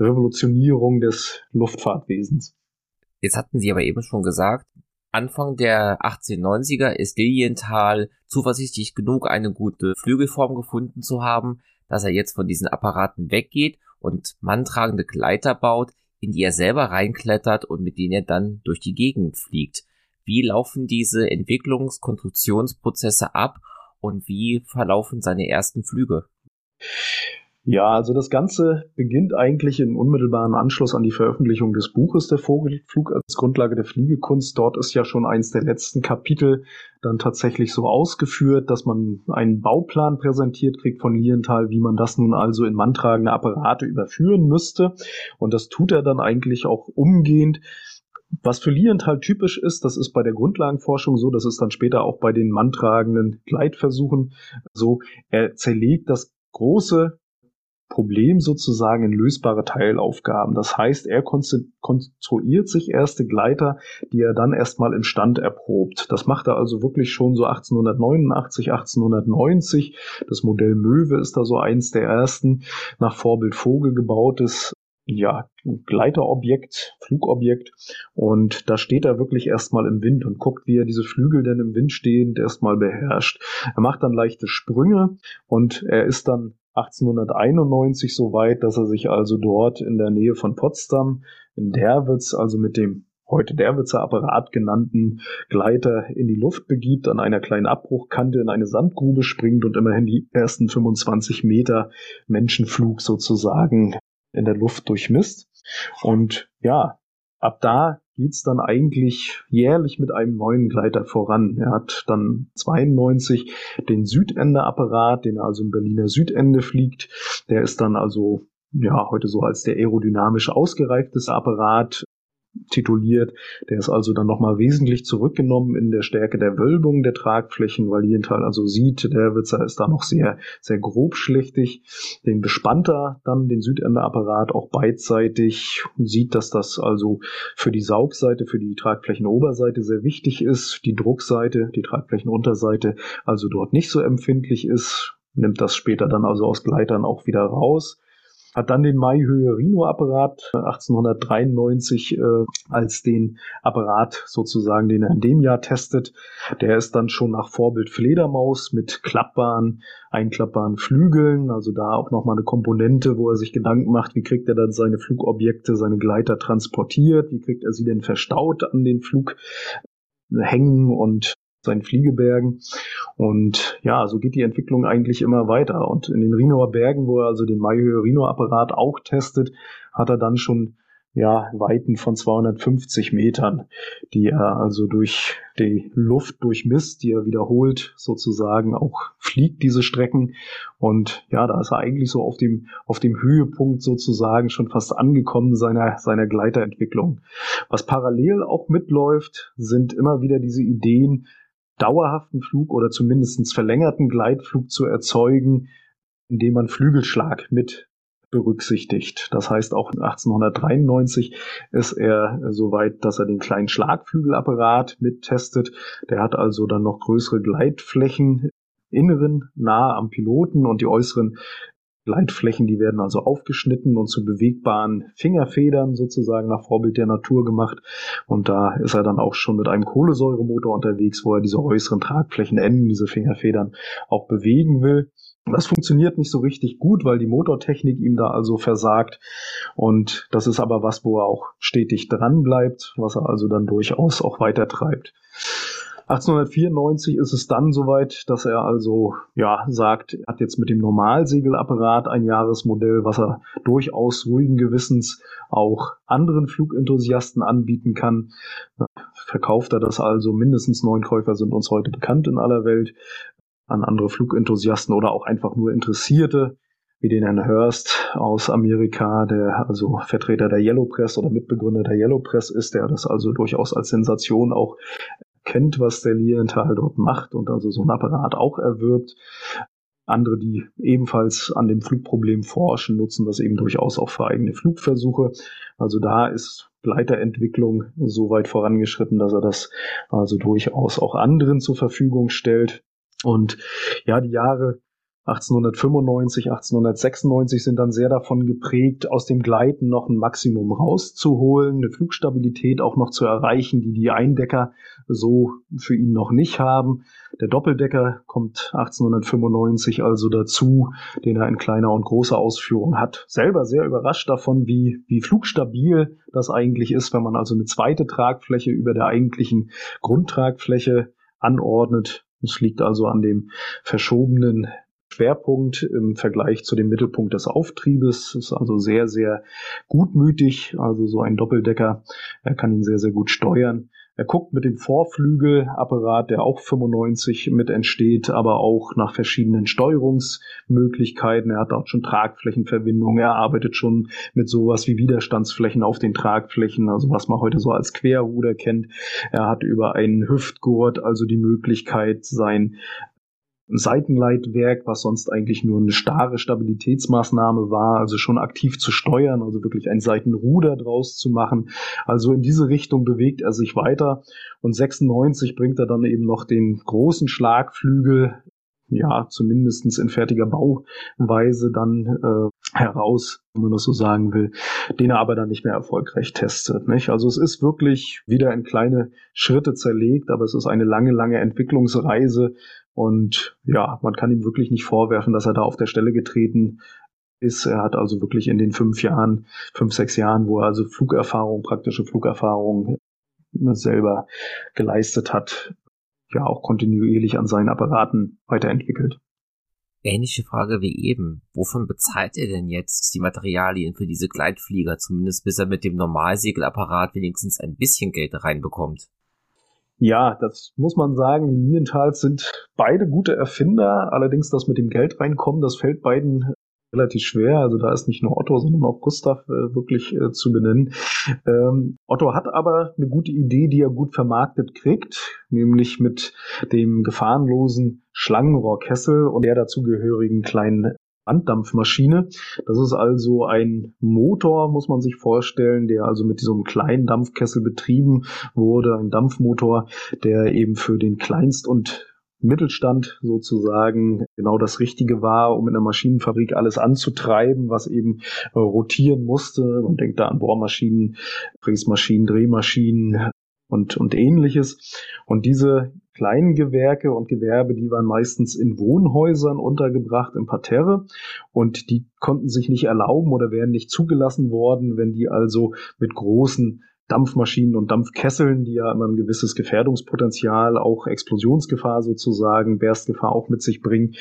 Revolutionierung des Luftfahrtwesens. Jetzt hatten Sie aber eben schon gesagt, Anfang der 1890er ist Lilienthal zuversichtlich genug, eine gute Flügelform gefunden zu haben, dass er jetzt von diesen Apparaten weggeht und manntragende Gleiter baut, in die er selber reinklettert und mit denen er dann durch die Gegend fliegt. Wie laufen diese Entwicklungs-, Konstruktionsprozesse ab und wie verlaufen seine ersten Flüge? Ja, also das Ganze beginnt eigentlich in unmittelbaren Anschluss an die Veröffentlichung des Buches Der Vogelflug als Grundlage der Fliegekunst. Dort ist ja schon eins der letzten Kapitel dann tatsächlich so ausgeführt, dass man einen Bauplan präsentiert kriegt von Lienthal, wie man das nun also in manntragende Apparate überführen müsste. Und das tut er dann eigentlich auch umgehend. Was für Lienthal typisch ist, das ist bei der Grundlagenforschung so, das ist dann später auch bei den manntragenden Gleitversuchen so, er zerlegt das große Problem sozusagen in lösbare Teilaufgaben. Das heißt, er konstruiert sich erste Gleiter, die er dann erstmal im Stand erprobt. Das macht er also wirklich schon so 1889, 1890. Das Modell Möwe ist da so eins der ersten nach Vorbild Vogel gebautes ja, Gleiterobjekt, Flugobjekt. Und da steht er wirklich erstmal im Wind und guckt, wie er diese Flügel denn im Wind stehend erstmal beherrscht. Er macht dann leichte Sprünge und er ist dann 1891 so weit, dass er sich also dort in der Nähe von Potsdam in Derwitz, also mit dem heute Derwitzer Apparat genannten Gleiter in die Luft begibt, an einer kleinen Abbruchkante in eine Sandgrube springt und immerhin die ersten 25 Meter Menschenflug sozusagen in der Luft durchmisst. Und ja, ab da geht's dann eigentlich jährlich mit einem neuen Gleiter voran. Er hat dann 92 den Südende-Apparat, den er also im Berliner Südende fliegt. Der ist dann also ja heute so als der aerodynamisch ausgereifteste Apparat tituliert. Der ist also dann nochmal wesentlich zurückgenommen in der Stärke der Wölbung der Tragflächen, weil Lienthal also sieht, der Witzer ist da noch sehr, sehr grobschlächtig. Den bespannt er dann den Südendeapparat auch beidseitig und sieht, dass das also für die Saugseite, für die Tragflächenoberseite sehr wichtig ist, die Druckseite, die Tragflächenunterseite also dort nicht so empfindlich ist, nimmt das später dann also aus Gleitern auch wieder raus hat dann den Maihöhe-Rhino-Apparat 1893 äh, als den Apparat sozusagen, den er in dem Jahr testet. Der ist dann schon nach Vorbild Fledermaus mit klappbaren, einklappbaren Flügeln, also da auch nochmal eine Komponente, wo er sich Gedanken macht, wie kriegt er dann seine Flugobjekte, seine Gleiter transportiert, wie kriegt er sie denn verstaut an den Flughängen und seinen Fliegebergen. Und ja, so geht die Entwicklung eigentlich immer weiter. Und in den Rhinoer Bergen, wo er also den Maihöhe-Rhino-Apparat auch testet, hat er dann schon ja, Weiten von 250 Metern, die er also durch die Luft durchmisst, die er wiederholt sozusagen auch fliegt, diese Strecken. Und ja, da ist er eigentlich so auf dem, auf dem Höhepunkt sozusagen schon fast angekommen seiner, seiner Gleiterentwicklung. Was parallel auch mitläuft, sind immer wieder diese Ideen, dauerhaften Flug oder zumindest verlängerten Gleitflug zu erzeugen, indem man Flügelschlag mit berücksichtigt. Das heißt, auch 1893 ist er so weit, dass er den kleinen Schlagflügelapparat mittestet. Der hat also dann noch größere Gleitflächen inneren nahe am Piloten und die äußeren Gleitflächen, die werden also aufgeschnitten und zu bewegbaren Fingerfedern sozusagen nach Vorbild der Natur gemacht. Und da ist er dann auch schon mit einem Kohlensäuremotor unterwegs, wo er diese äußeren Tragflächenenden, diese Fingerfedern auch bewegen will. Das funktioniert nicht so richtig gut, weil die Motortechnik ihm da also versagt. Und das ist aber was, wo er auch stetig dran bleibt, was er also dann durchaus auch weiter treibt. 1894 ist es dann soweit, dass er also ja sagt, er hat jetzt mit dem Normalsegelapparat ein Jahresmodell, was er durchaus ruhigen Gewissens auch anderen Flugenthusiasten anbieten kann. Verkauft er das also, mindestens neun Käufer sind uns heute bekannt in aller Welt, an andere Flugenthusiasten oder auch einfach nur Interessierte, wie den Herrn Hurst aus Amerika, der also Vertreter der Yellow Press oder Mitbegründer der Yellow Press ist, der das also durchaus als Sensation auch kennt, was der Lilienthal dort macht und also so ein Apparat auch erwirbt. Andere, die ebenfalls an dem Flugproblem forschen, nutzen das eben durchaus auch für eigene Flugversuche. Also da ist Gleiterentwicklung so weit vorangeschritten, dass er das also durchaus auch anderen zur Verfügung stellt. Und ja, die Jahre 1895, 1896 sind dann sehr davon geprägt, aus dem Gleiten noch ein Maximum rauszuholen, eine Flugstabilität auch noch zu erreichen, die die Eindecker so für ihn noch nicht haben. Der Doppeldecker kommt 1895 also dazu, den er in kleiner und großer Ausführung hat. Selber sehr überrascht davon, wie, wie flugstabil das eigentlich ist, wenn man also eine zweite Tragfläche über der eigentlichen Grundtragfläche anordnet. Es liegt also an dem verschobenen Schwerpunkt im Vergleich zu dem Mittelpunkt des Auftriebes. Ist also sehr, sehr gutmütig. Also so ein Doppeldecker. Er kann ihn sehr, sehr gut steuern. Er guckt mit dem Vorflügelapparat, der auch 95 mit entsteht, aber auch nach verschiedenen Steuerungsmöglichkeiten. Er hat auch schon Tragflächenverbindungen. Er arbeitet schon mit sowas wie Widerstandsflächen auf den Tragflächen, also was man heute so als Querruder kennt. Er hat über einen Hüftgurt also die Möglichkeit, sein Seitenleitwerk, was sonst eigentlich nur eine starre Stabilitätsmaßnahme war, also schon aktiv zu steuern, also wirklich ein Seitenruder draus zu machen. Also in diese Richtung bewegt er sich weiter und 96 bringt er dann eben noch den großen Schlagflügel ja, zumindestens in fertiger Bauweise dann äh, heraus, wenn man das so sagen will, den er aber dann nicht mehr erfolgreich testet. Nicht? Also es ist wirklich wieder in kleine Schritte zerlegt, aber es ist eine lange, lange Entwicklungsreise, und ja, man kann ihm wirklich nicht vorwerfen, dass er da auf der Stelle getreten ist. Er hat also wirklich in den fünf Jahren, fünf, sechs Jahren, wo er also Flugerfahrung, praktische Flugerfahrung selber geleistet hat, ja auch kontinuierlich an seinen Apparaten weiterentwickelt. Ähnliche Frage wie eben. Wovon bezahlt er denn jetzt die Materialien für diese Gleitflieger, zumindest bis er mit dem Normalsegelapparat wenigstens ein bisschen Geld reinbekommt? Ja, das muss man sagen. Die Linientals sind beide gute Erfinder. Allerdings das mit dem Geld reinkommen, das fällt beiden relativ schwer. Also da ist nicht nur Otto, sondern auch Gustav äh, wirklich äh, zu benennen. Ähm, Otto hat aber eine gute Idee, die er gut vermarktet kriegt, nämlich mit dem gefahrenlosen Schlangenrohrkessel und der dazugehörigen kleinen Banddampfmaschine. Das ist also ein Motor, muss man sich vorstellen, der also mit diesem kleinen Dampfkessel betrieben wurde, ein Dampfmotor, der eben für den Kleinst- und Mittelstand sozusagen genau das Richtige war, um in der Maschinenfabrik alles anzutreiben, was eben äh, rotieren musste. Man denkt da an Bohrmaschinen, Fräsmaschinen, Drehmaschinen und, und ähnliches. Und diese kleinen Gewerke und Gewerbe, die waren meistens in Wohnhäusern untergebracht im Parterre und die konnten sich nicht erlauben oder wären nicht zugelassen worden, wenn die also mit großen Dampfmaschinen und Dampfkesseln, die ja immer ein gewisses Gefährdungspotenzial, auch Explosionsgefahr sozusagen, Berstgefahr auch mit sich bringen,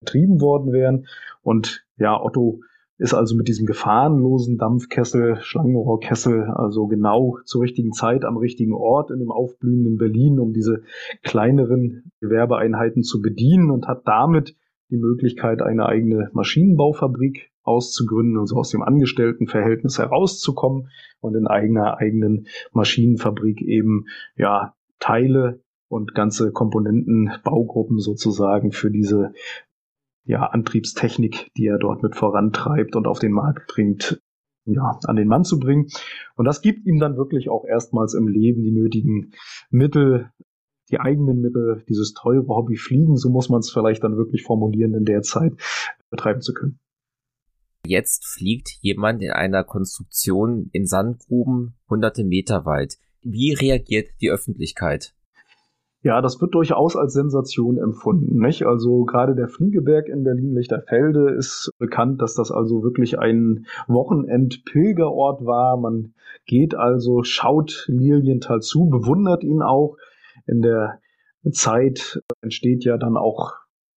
betrieben worden wären. Und ja, Otto ist also mit diesem gefahrenlosen Dampfkessel, Schlangenrohrkessel, also genau zur richtigen Zeit am richtigen Ort in dem aufblühenden Berlin, um diese kleineren Gewerbeeinheiten zu bedienen und hat damit die Möglichkeit, eine eigene Maschinenbaufabrik auszugründen, also aus dem Angestelltenverhältnis herauszukommen und in eigener eigenen Maschinenfabrik eben ja Teile und ganze Komponenten, Baugruppen sozusagen für diese ja, Antriebstechnik, die er dort mit vorantreibt und auf den Markt bringt, ja, an den Mann zu bringen. Und das gibt ihm dann wirklich auch erstmals im Leben die nötigen Mittel, die eigenen Mittel, dieses teure Hobby Fliegen, so muss man es vielleicht dann wirklich formulieren, in der Zeit betreiben zu können. Jetzt fliegt jemand in einer Konstruktion in Sandgruben hunderte Meter weit. Wie reagiert die Öffentlichkeit? Ja, das wird durchaus als Sensation empfunden. Nicht? Also gerade der Fliegeberg in Berlin-Lichterfelde ist bekannt, dass das also wirklich ein Wochenend-Pilgerort war. Man geht also, schaut Lilienthal zu, bewundert ihn auch. In der Zeit entsteht ja dann auch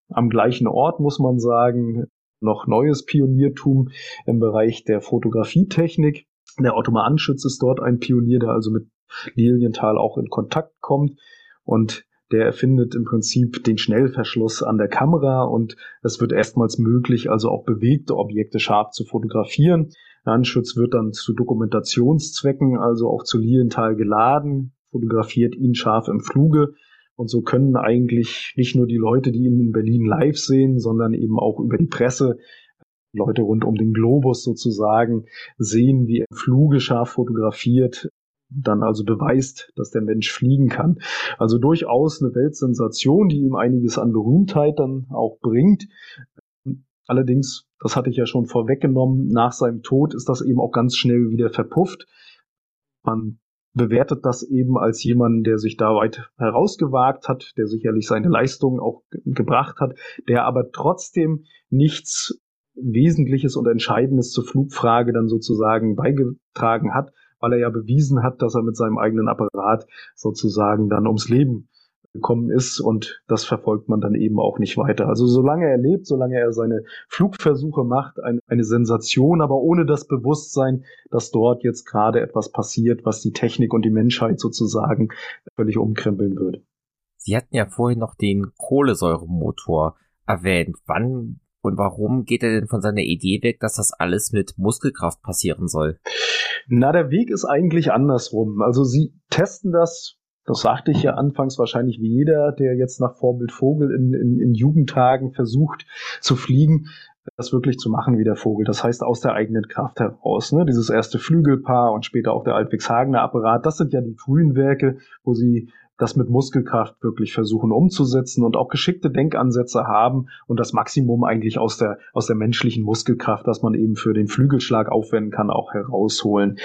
am gleichen Ort, muss man sagen, noch neues Pioniertum im Bereich der Fotografietechnik. Der Otto Anschütz ist dort ein Pionier, der also mit Lilienthal auch in Kontakt kommt und der erfindet im Prinzip den Schnellverschluss an der Kamera und es wird erstmals möglich, also auch bewegte Objekte scharf zu fotografieren. Der Anschutz wird dann zu Dokumentationszwecken, also auch zu Lilienthal geladen, fotografiert ihn scharf im Fluge. Und so können eigentlich nicht nur die Leute, die ihn in Berlin live sehen, sondern eben auch über die Presse Leute rund um den Globus sozusagen sehen, wie er im Fluge scharf fotografiert, dann also beweist, dass der Mensch fliegen kann. Also durchaus eine Weltsensation, die ihm einiges an Berühmtheit dann auch bringt. Allerdings, das hatte ich ja schon vorweggenommen, nach seinem Tod ist das eben auch ganz schnell wieder verpufft. Man bewertet das eben als jemand, der sich da weit herausgewagt hat, der sicherlich seine Leistungen auch gebracht hat, der aber trotzdem nichts Wesentliches und Entscheidendes zur Flugfrage dann sozusagen beigetragen hat, weil er ja bewiesen hat, dass er mit seinem eigenen Apparat sozusagen dann ums Leben gekommen ist und das verfolgt man dann eben auch nicht weiter. Also solange er lebt, solange er seine Flugversuche macht, eine, eine Sensation, aber ohne das Bewusstsein, dass dort jetzt gerade etwas passiert, was die Technik und die Menschheit sozusagen völlig umkrempeln würde. Sie hatten ja vorhin noch den Kohlensäuremotor erwähnt. Wann und warum geht er denn von seiner Idee weg, dass das alles mit Muskelkraft passieren soll? Na, der Weg ist eigentlich andersrum. Also sie testen das, das sagte ich ja anfangs wahrscheinlich wie jeder, der jetzt nach Vorbild Vogel in, in, in Jugendtagen versucht zu fliegen, das wirklich zu machen wie der Vogel. Das heißt aus der eigenen Kraft heraus. Ne? Dieses erste Flügelpaar und später auch der Altwix-Hagener Apparat, das sind ja die frühen Werke, wo sie das mit Muskelkraft wirklich versuchen umzusetzen und auch geschickte Denkansätze haben und das Maximum eigentlich aus der, aus der menschlichen Muskelkraft, das man eben für den Flügelschlag aufwenden kann, auch herausholen.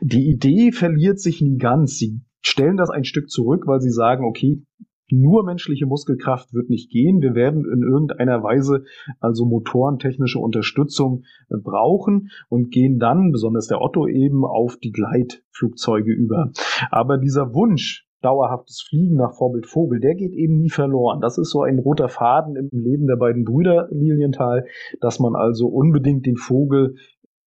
Die Idee verliert sich nie ganz. Sie stellen das ein Stück zurück, weil sie sagen, okay, nur menschliche Muskelkraft wird nicht gehen. Wir werden in irgendeiner Weise also motorentechnische Unterstützung äh, brauchen und gehen dann, besonders der Otto eben, auf die Gleitflugzeuge über. Aber dieser Wunsch, dauerhaftes Fliegen nach Vorbild Vogel, der geht eben nie verloren. Das ist so ein roter Faden im Leben der beiden Brüder Lilienthal, dass man also unbedingt den Vogel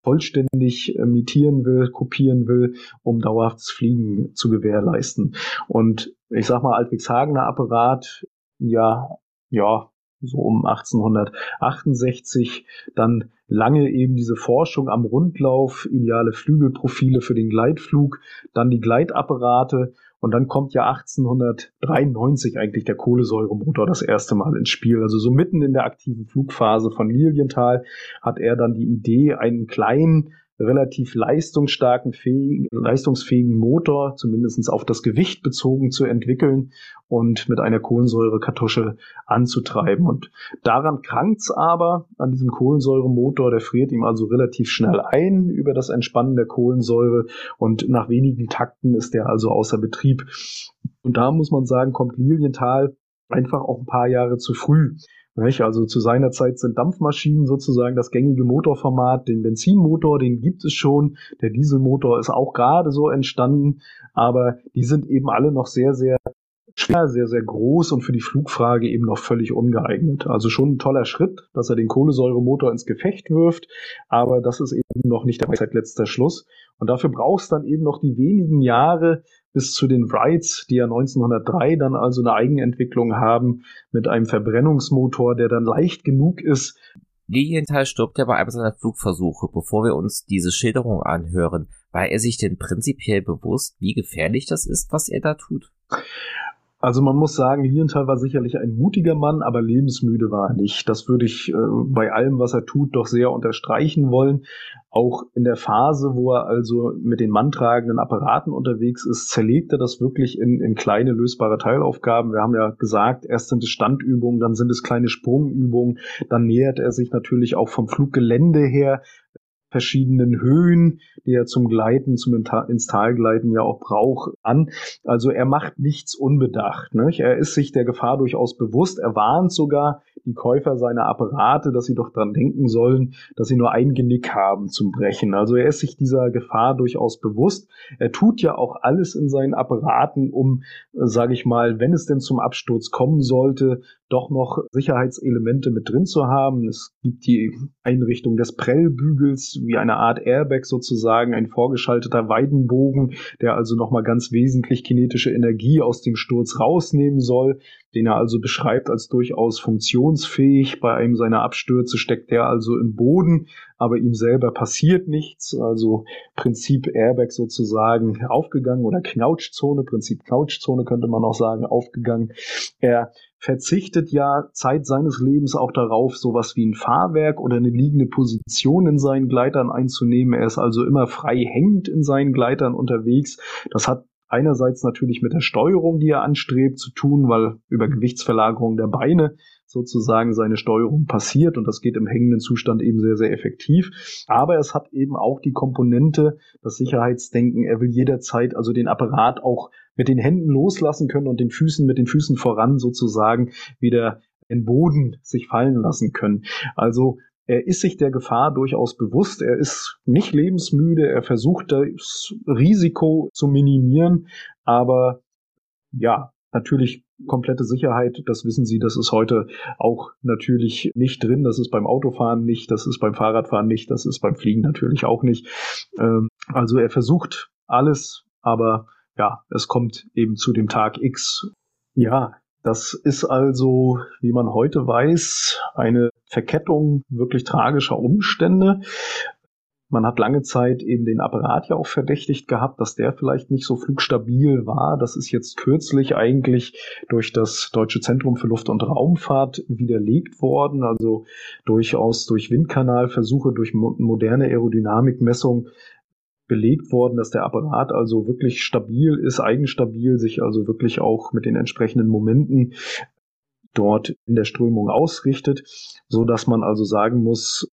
vollständig imitieren will, kopieren will, um dauerhaftes Fliegen zu gewährleisten. Und ich sag mal, Altwigshagener Apparat, ja, ja, so um 1868, dann lange eben diese Forschung am Rundlauf, ideale Flügelprofile für den Gleitflug, dann die Gleitapparate und dann kommt ja 1893 eigentlich der Kohlensäuremotor das erste Mal ins Spiel. Also so mitten in der aktiven Flugphase von Lilienthal hat er dann die Idee, einen kleinen relativ leistungsstarken, fähigen, leistungsfähigen Motor, zumindest auf das Gewicht bezogen, zu entwickeln und mit einer Kohlensäurekartusche anzutreiben. Und daran krankt's aber, an diesem Kohlensäuremotor, der friert ihm also relativ schnell ein über das Entspannen der Kohlensäure und nach wenigen Takten ist der also außer Betrieb. Und da muss man sagen, kommt Lilienthal einfach auch ein paar Jahre zu früh. Also zu seiner Zeit sind Dampfmaschinen sozusagen das gängige Motorformat. Den Benzinmotor, den gibt es schon. Der Dieselmotor ist auch gerade so entstanden. Aber die sind eben alle noch sehr, sehr schwer, sehr, sehr groß und für die Flugfrage eben noch völlig ungeeignet. Also schon ein toller Schritt, dass er den Kohlensäuremotor ins Gefecht wirft, aber das ist eben noch nicht der letzter Schluss. Und dafür brauchst dann eben noch die wenigen Jahre, bis zu den Wrights, die ja 1903 dann also eine Eigenentwicklung haben mit einem Verbrennungsmotor, der dann leicht genug ist. Lilienthal stirbt ja bei einem seiner Flugversuche. Bevor wir uns diese Schilderung anhören, war er sich denn prinzipiell bewusst, wie gefährlich das ist, was er da tut? Also man muss sagen, Lilienthal war sicherlich ein mutiger Mann, aber lebensmüde war er nicht. Das würde ich äh, bei allem, was er tut, doch sehr unterstreichen wollen. Auch in der Phase, wo er also mit den manntragenden Apparaten unterwegs ist, zerlegt er das wirklich in, in kleine lösbare Teilaufgaben. Wir haben ja gesagt, erst sind es Standübungen, dann sind es kleine Sprungübungen, dann nähert er sich natürlich auch vom Fluggelände her verschiedenen Höhen, die er zum Gleiten, zum ins Tal gleiten ja auch braucht, an. Also er macht nichts unbedacht. Nicht? Er ist sich der Gefahr durchaus bewusst. Er warnt sogar die Käufer seiner Apparate, dass sie doch dran denken sollen, dass sie nur ein Genick haben zum Brechen. Also er ist sich dieser Gefahr durchaus bewusst. Er tut ja auch alles in seinen Apparaten, um, äh, sage ich mal, wenn es denn zum Absturz kommen sollte, doch noch Sicherheitselemente mit drin zu haben. Es gibt die Einrichtung des Prellbügels wie eine Art Airbag sozusagen, ein vorgeschalteter Weidenbogen, der also nochmal ganz wesentlich kinetische Energie aus dem Sturz rausnehmen soll, den er also beschreibt als durchaus funktionsfähig. Bei einem seiner Abstürze steckt er also im Boden, aber ihm selber passiert nichts. Also Prinzip Airbag sozusagen aufgegangen oder Knautschzone, Prinzip Knautschzone könnte man auch sagen, aufgegangen. Er verzichtet ja Zeit seines Lebens auch darauf, sowas wie ein Fahrwerk oder eine liegende Position in seinen Gleitern einzunehmen. Er ist also immer frei hängend in seinen Gleitern unterwegs. Das hat einerseits natürlich mit der Steuerung, die er anstrebt, zu tun, weil über Gewichtsverlagerung der Beine sozusagen seine Steuerung passiert und das geht im hängenden Zustand eben sehr, sehr effektiv. Aber es hat eben auch die Komponente, das Sicherheitsdenken. Er will jederzeit also den Apparat auch mit den Händen loslassen können und den Füßen mit den Füßen voran sozusagen wieder in Boden sich fallen lassen können. Also er ist sich der Gefahr durchaus bewusst. Er ist nicht lebensmüde. Er versucht das Risiko zu minimieren. Aber ja, natürlich komplette Sicherheit, das wissen Sie, das ist heute auch natürlich nicht drin. Das ist beim Autofahren nicht, das ist beim Fahrradfahren nicht, das ist beim Fliegen natürlich auch nicht. Ähm, also er versucht alles, aber ja, es kommt eben zu dem Tag X. Ja, das ist also, wie man heute weiß, eine Verkettung wirklich tragischer Umstände. Man hat lange Zeit eben den Apparat ja auch verdächtigt gehabt, dass der vielleicht nicht so flugstabil war. Das ist jetzt kürzlich eigentlich durch das Deutsche Zentrum für Luft- und Raumfahrt widerlegt worden. Also durchaus durch Windkanalversuche, durch moderne Aerodynamikmessung belegt worden, dass der Apparat also wirklich stabil ist, eigenstabil, sich also wirklich auch mit den entsprechenden Momenten dort in der Strömung ausrichtet, so dass man also sagen muss,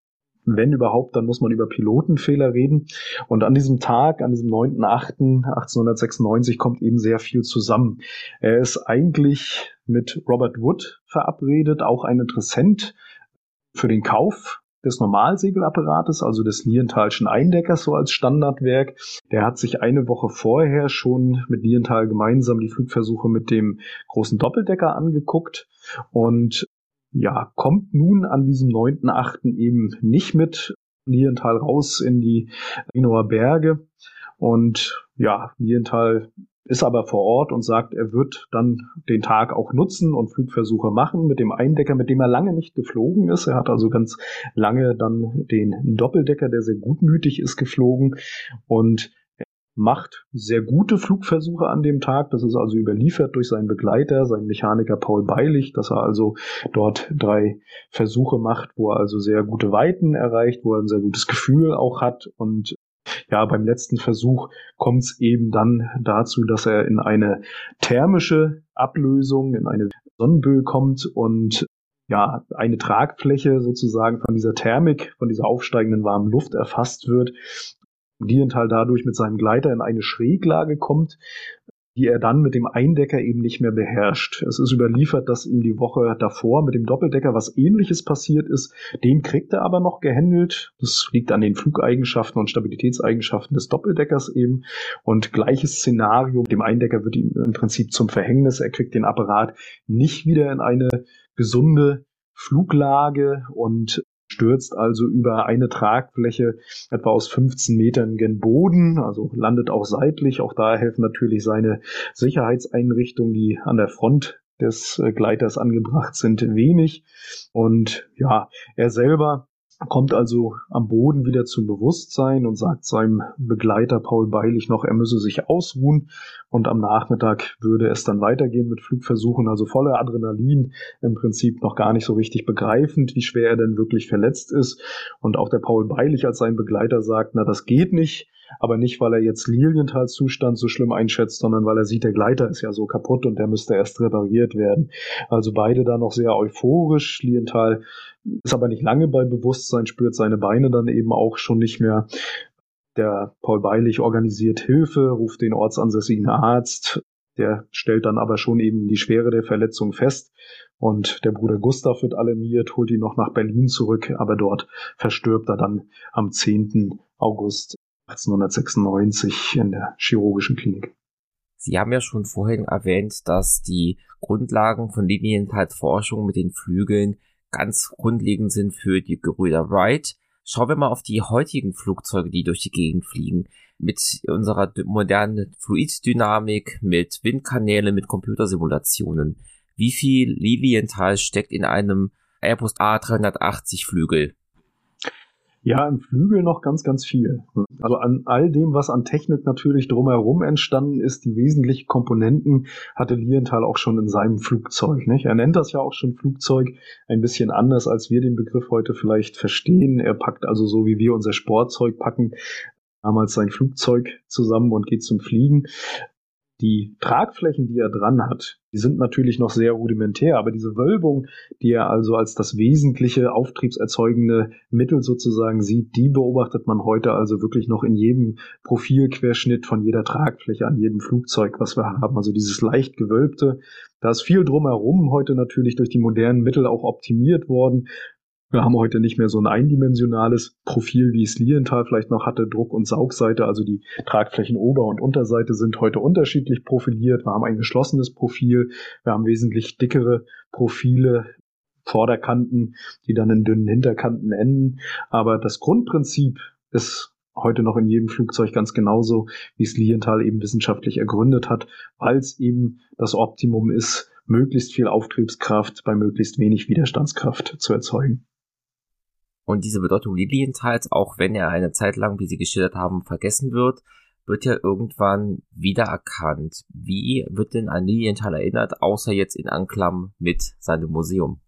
wenn überhaupt, dann muss man über Pilotenfehler reden. Und an diesem Tag, an diesem 9.8.1896 kommt eben sehr viel zusammen. Er ist eigentlich mit Robert Wood verabredet, auch ein Interessent für den Kauf des Normalsegelapparates, also des Lienthalschen Eindeckers, so als Standardwerk. Der hat sich eine Woche vorher schon mit Lienthal gemeinsam die Flugversuche mit dem großen Doppeldecker angeguckt und ja, kommt nun an diesem 9.8. eben nicht mit Lienthal raus in die Rhinoer Berge. Und ja, Lienthal ist aber vor Ort und sagt, er wird dann den Tag auch nutzen und Flugversuche machen mit dem Eindecker, mit dem er lange nicht geflogen ist. Er hat also ganz lange dann den Doppeldecker, der sehr gutmütig ist, geflogen und macht sehr gute Flugversuche an dem Tag. Das ist also überliefert durch seinen Begleiter, seinen Mechaniker Paul Beilich, dass er also dort drei Versuche macht, wo er also sehr gute Weiten erreicht, wo er ein sehr gutes Gefühl auch hat und ja, beim letzten Versuch kommt es eben dann dazu, dass er in eine thermische Ablösung, in eine Sonnenböe kommt und ja, eine Tragfläche sozusagen von dieser Thermik, von dieser aufsteigenden warmen Luft erfasst wird. Lienthal dadurch mit seinem Gleiter in eine Schräglage kommt, die er dann mit dem Eindecker eben nicht mehr beherrscht. Es ist überliefert, dass ihm die Woche davor mit dem Doppeldecker was ähnliches passiert ist. Den kriegt er aber noch gehandelt. Das liegt an den Flugeigenschaften und Stabilitätseigenschaften des Doppeldeckers eben. Und gleiches Szenario, dem Eindecker wird ihm im Prinzip zum Verhängnis. Er kriegt den Apparat nicht wieder in eine gesunde Fluglage und stürzt also über eine Tragfläche etwa aus 15 Metern gen Boden, also landet auch seitlich. Auch da helfen natürlich seine Sicherheitseinrichtungen, die an der Front des äh, Gleiters angebracht sind, wenig. Und ja, er selber kommt also am Boden wieder zum Bewusstsein und sagt seinem Begleiter Paul Beilich noch, er müsse sich ausruhen und am Nachmittag würde es dann weitergehen mit Flugversuchen, also voller Adrenalin, im Prinzip noch gar nicht so richtig begreifend, wie schwer er denn wirklich verletzt ist und auch der Paul Beilich als sein Begleiter sagt, na das geht nicht, aber nicht, weil er jetzt Lilienthals Zustand so schlimm einschätzt, sondern weil er sieht, der Gleiter ist ja so kaputt und der müsste erst repariert werden. Also beide da noch sehr euphorisch. Lilienthal ist aber nicht lange bei Bewusstsein, spürt seine Beine dann eben auch schon nicht mehr. Der Paul Beilich organisiert Hilfe, ruft den ortsansässigen Arzt. Der stellt dann aber schon eben die Schwere der Verletzung fest. Und der Bruder Gustav wird alarmiert, holt ihn noch nach Berlin zurück, aber dort verstirbt er dann am 10. August 1896 in der chirurgischen Klinik. Sie haben ja schon vorhin erwähnt, dass die Grundlagen von Linientheitsforschung mit den Flügeln ganz grundlegend sind für die Gebrüder Wright. Schauen wir mal auf die heutigen Flugzeuge, die durch die Gegend fliegen. Mit unserer modernen Fluiddynamik, mit Windkanälen, mit Computersimulationen. Wie viel Lilienthal steckt in einem Airbus A380 Flügel? Ja, im Flügel noch ganz, ganz viel. Also an all dem, was an Technik natürlich drumherum entstanden ist, die wesentlichen Komponenten hatte Lienthal auch schon in seinem Flugzeug. Nicht? Er nennt das ja auch schon Flugzeug ein bisschen anders, als wir den Begriff heute vielleicht verstehen. Er packt also so, wie wir unser Sportzeug packen, damals sein Flugzeug zusammen und geht zum Fliegen. Die Tragflächen, die er dran hat, die sind natürlich noch sehr rudimentär, aber diese Wölbung, die er also als das wesentliche auftriebserzeugende Mittel sozusagen sieht, die beobachtet man heute also wirklich noch in jedem Profilquerschnitt von jeder Tragfläche an jedem Flugzeug, was wir haben. Also dieses leicht gewölbte, da ist viel drumherum heute natürlich durch die modernen Mittel auch optimiert worden. Wir haben heute nicht mehr so ein eindimensionales Profil, wie es Lienthal vielleicht noch hatte, Druck- und Saugseite, also die Tragflächen Ober- und Unterseite sind heute unterschiedlich profiliert. Wir haben ein geschlossenes Profil, wir haben wesentlich dickere Profile, Vorderkanten, die dann in dünnen Hinterkanten enden. Aber das Grundprinzip ist heute noch in jedem Flugzeug ganz genauso, wie es Lienthal eben wissenschaftlich ergründet hat, weil es eben das Optimum ist, möglichst viel Auftriebskraft bei möglichst wenig Widerstandskraft zu erzeugen. Und diese Bedeutung Lilienthals, auch wenn er eine Zeit lang, wie Sie geschildert haben, vergessen wird, wird ja irgendwann wiedererkannt. Wie wird denn an Lilienthal erinnert, außer jetzt in Anklam mit seinem Museum?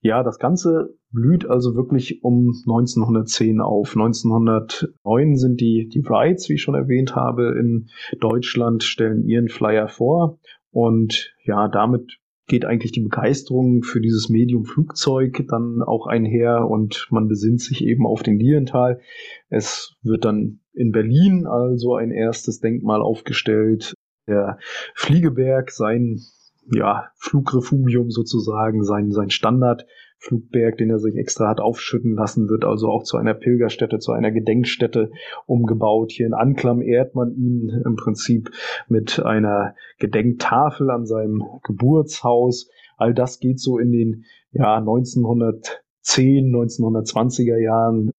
Ja, das Ganze blüht also wirklich um 1910 auf. 1909 sind die, die Wrights, wie ich schon erwähnt habe, in Deutschland, stellen ihren Flyer vor. Und ja, damit geht eigentlich die Begeisterung für dieses Medium Flugzeug dann auch einher und man besinnt sich eben auf den Lilienthal. Es wird dann in Berlin also ein erstes Denkmal aufgestellt. Der Fliegeberg, sein ja, Flugrefugium sozusagen, sein, sein Standard Flugberg, den er sich extra hat aufschütten lassen, wird also auch zu einer Pilgerstätte, zu einer Gedenkstätte umgebaut. Hier in Anklam ehrt man ihn im Prinzip mit einer Gedenktafel an seinem Geburtshaus. All das geht so in den ja, 1910, 1920er Jahren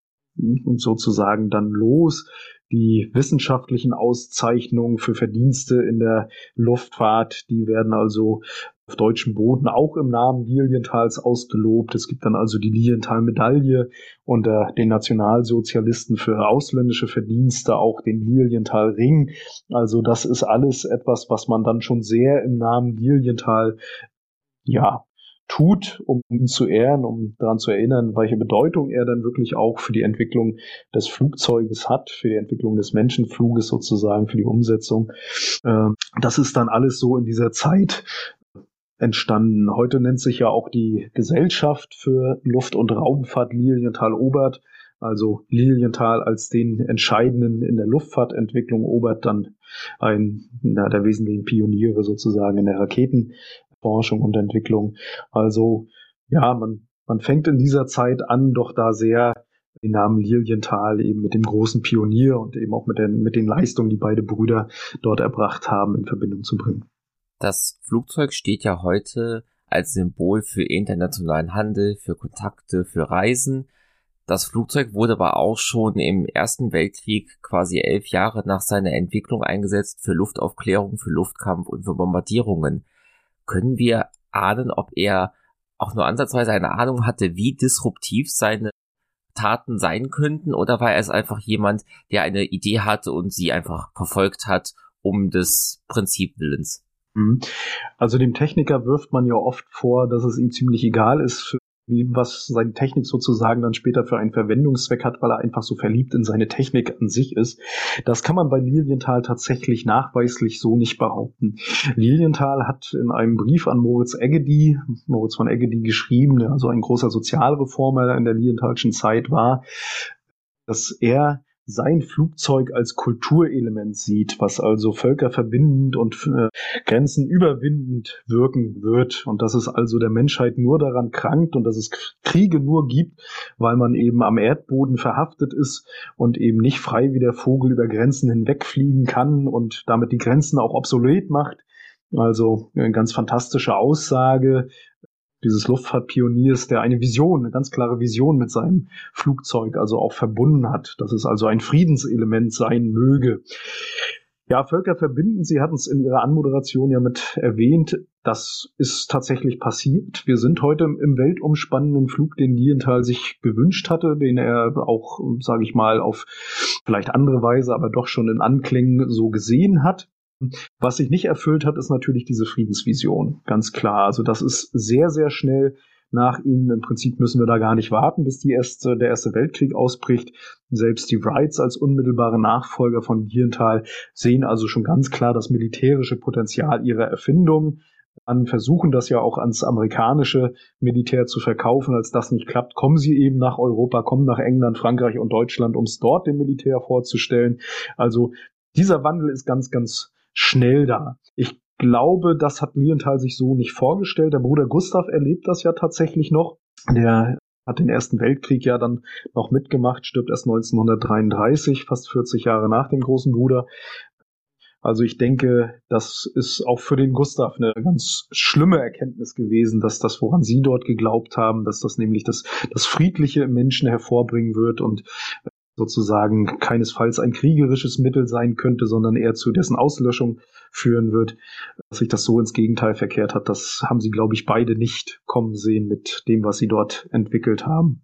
sozusagen dann los. Die wissenschaftlichen Auszeichnungen für Verdienste in der Luftfahrt, die werden also auf deutschem Boden auch im Namen Lilienthal's ausgelobt. Es gibt dann also die Lilienthal-Medaille unter den Nationalsozialisten für ausländische Verdienste, auch den Lilienthal-Ring. Also das ist alles etwas, was man dann schon sehr im Namen Lilienthal ja, tut, um ihn zu ehren, um daran zu erinnern, welche Bedeutung er dann wirklich auch für die Entwicklung des Flugzeuges hat, für die Entwicklung des Menschenfluges sozusagen, für die Umsetzung. Ähm, das ist dann alles so in dieser Zeit entstanden. Heute nennt sich ja auch die Gesellschaft für Luft- und Raumfahrt Lilienthal-Obert. Also Lilienthal als den entscheidenden in der Luftfahrtentwicklung, Obert dann ein der wesentlichen Pioniere sozusagen in der Raketen, Forschung und Entwicklung. Also ja, man, man fängt in dieser Zeit an, doch da sehr den Namen Lilienthal eben mit dem großen Pionier und eben auch mit den, mit den Leistungen, die beide Brüder dort erbracht haben, in Verbindung zu bringen. Das Flugzeug steht ja heute als Symbol für internationalen Handel, für Kontakte, für Reisen. Das Flugzeug wurde aber auch schon im Ersten Weltkrieg quasi elf Jahre nach seiner Entwicklung eingesetzt für Luftaufklärung, für Luftkampf und für Bombardierungen können wir ahnen, ob er auch nur ansatzweise eine Ahnung hatte, wie disruptiv seine Taten sein könnten, oder war er es einfach jemand, der eine Idee hatte und sie einfach verfolgt hat, um des Prinzip Willens? Mhm. Also dem Techniker wirft man ja oft vor, dass es ihm ziemlich egal ist, wie, was seine Technik sozusagen dann später für einen Verwendungszweck hat, weil er einfach so verliebt in seine Technik an sich ist. Das kann man bei Lilienthal tatsächlich nachweislich so nicht behaupten. Lilienthal hat in einem Brief an Moritz Eggedy, Moritz von Eggedy geschrieben, der also ein großer Sozialreformer in der Lilienthalschen Zeit war, dass er sein Flugzeug als Kulturelement sieht, was also völkerverbindend und äh, grenzenüberwindend wirken wird und dass es also der Menschheit nur daran krankt und dass es Kriege nur gibt, weil man eben am Erdboden verhaftet ist und eben nicht frei wie der Vogel über Grenzen hinwegfliegen kann und damit die Grenzen auch obsolet macht. Also eine ganz fantastische Aussage, dieses Luftfahrtpioniers, der eine Vision, eine ganz klare Vision mit seinem Flugzeug also auch verbunden hat, dass es also ein Friedenselement sein möge. Ja, Völker verbinden, Sie hatten es in Ihrer Anmoderation ja mit erwähnt, das ist tatsächlich passiert. Wir sind heute im weltumspannenden Flug, den Lienthal sich gewünscht hatte, den er auch, sage ich mal, auf vielleicht andere Weise, aber doch schon in Anklängen so gesehen hat. Was sich nicht erfüllt hat, ist natürlich diese Friedensvision. Ganz klar. Also das ist sehr, sehr schnell nach ihm. Im Prinzip müssen wir da gar nicht warten, bis die erste, der Erste Weltkrieg ausbricht. Selbst die Wrights als unmittelbare Nachfolger von Lienthal sehen also schon ganz klar das militärische Potenzial ihrer Erfindung an, versuchen das ja auch ans amerikanische Militär zu verkaufen. Als das nicht klappt, kommen sie eben nach Europa, kommen nach England, Frankreich und Deutschland, um es dort dem Militär vorzustellen. Also dieser Wandel ist ganz, ganz schnell da. Ich glaube, das hat Lienthal sich so nicht vorgestellt. Der Bruder Gustav erlebt das ja tatsächlich noch. Der hat den Ersten Weltkrieg ja dann noch mitgemacht, stirbt erst 1933, fast 40 Jahre nach dem großen Bruder. Also ich denke, das ist auch für den Gustav eine ganz schlimme Erkenntnis gewesen, dass das, woran Sie dort geglaubt haben, dass das nämlich das, das Friedliche im Menschen hervorbringen wird und sozusagen keinesfalls ein kriegerisches Mittel sein könnte, sondern eher zu dessen Auslöschung führen wird, dass sich das so ins Gegenteil verkehrt hat. Das haben sie, glaube ich, beide nicht kommen sehen mit dem, was sie dort entwickelt haben.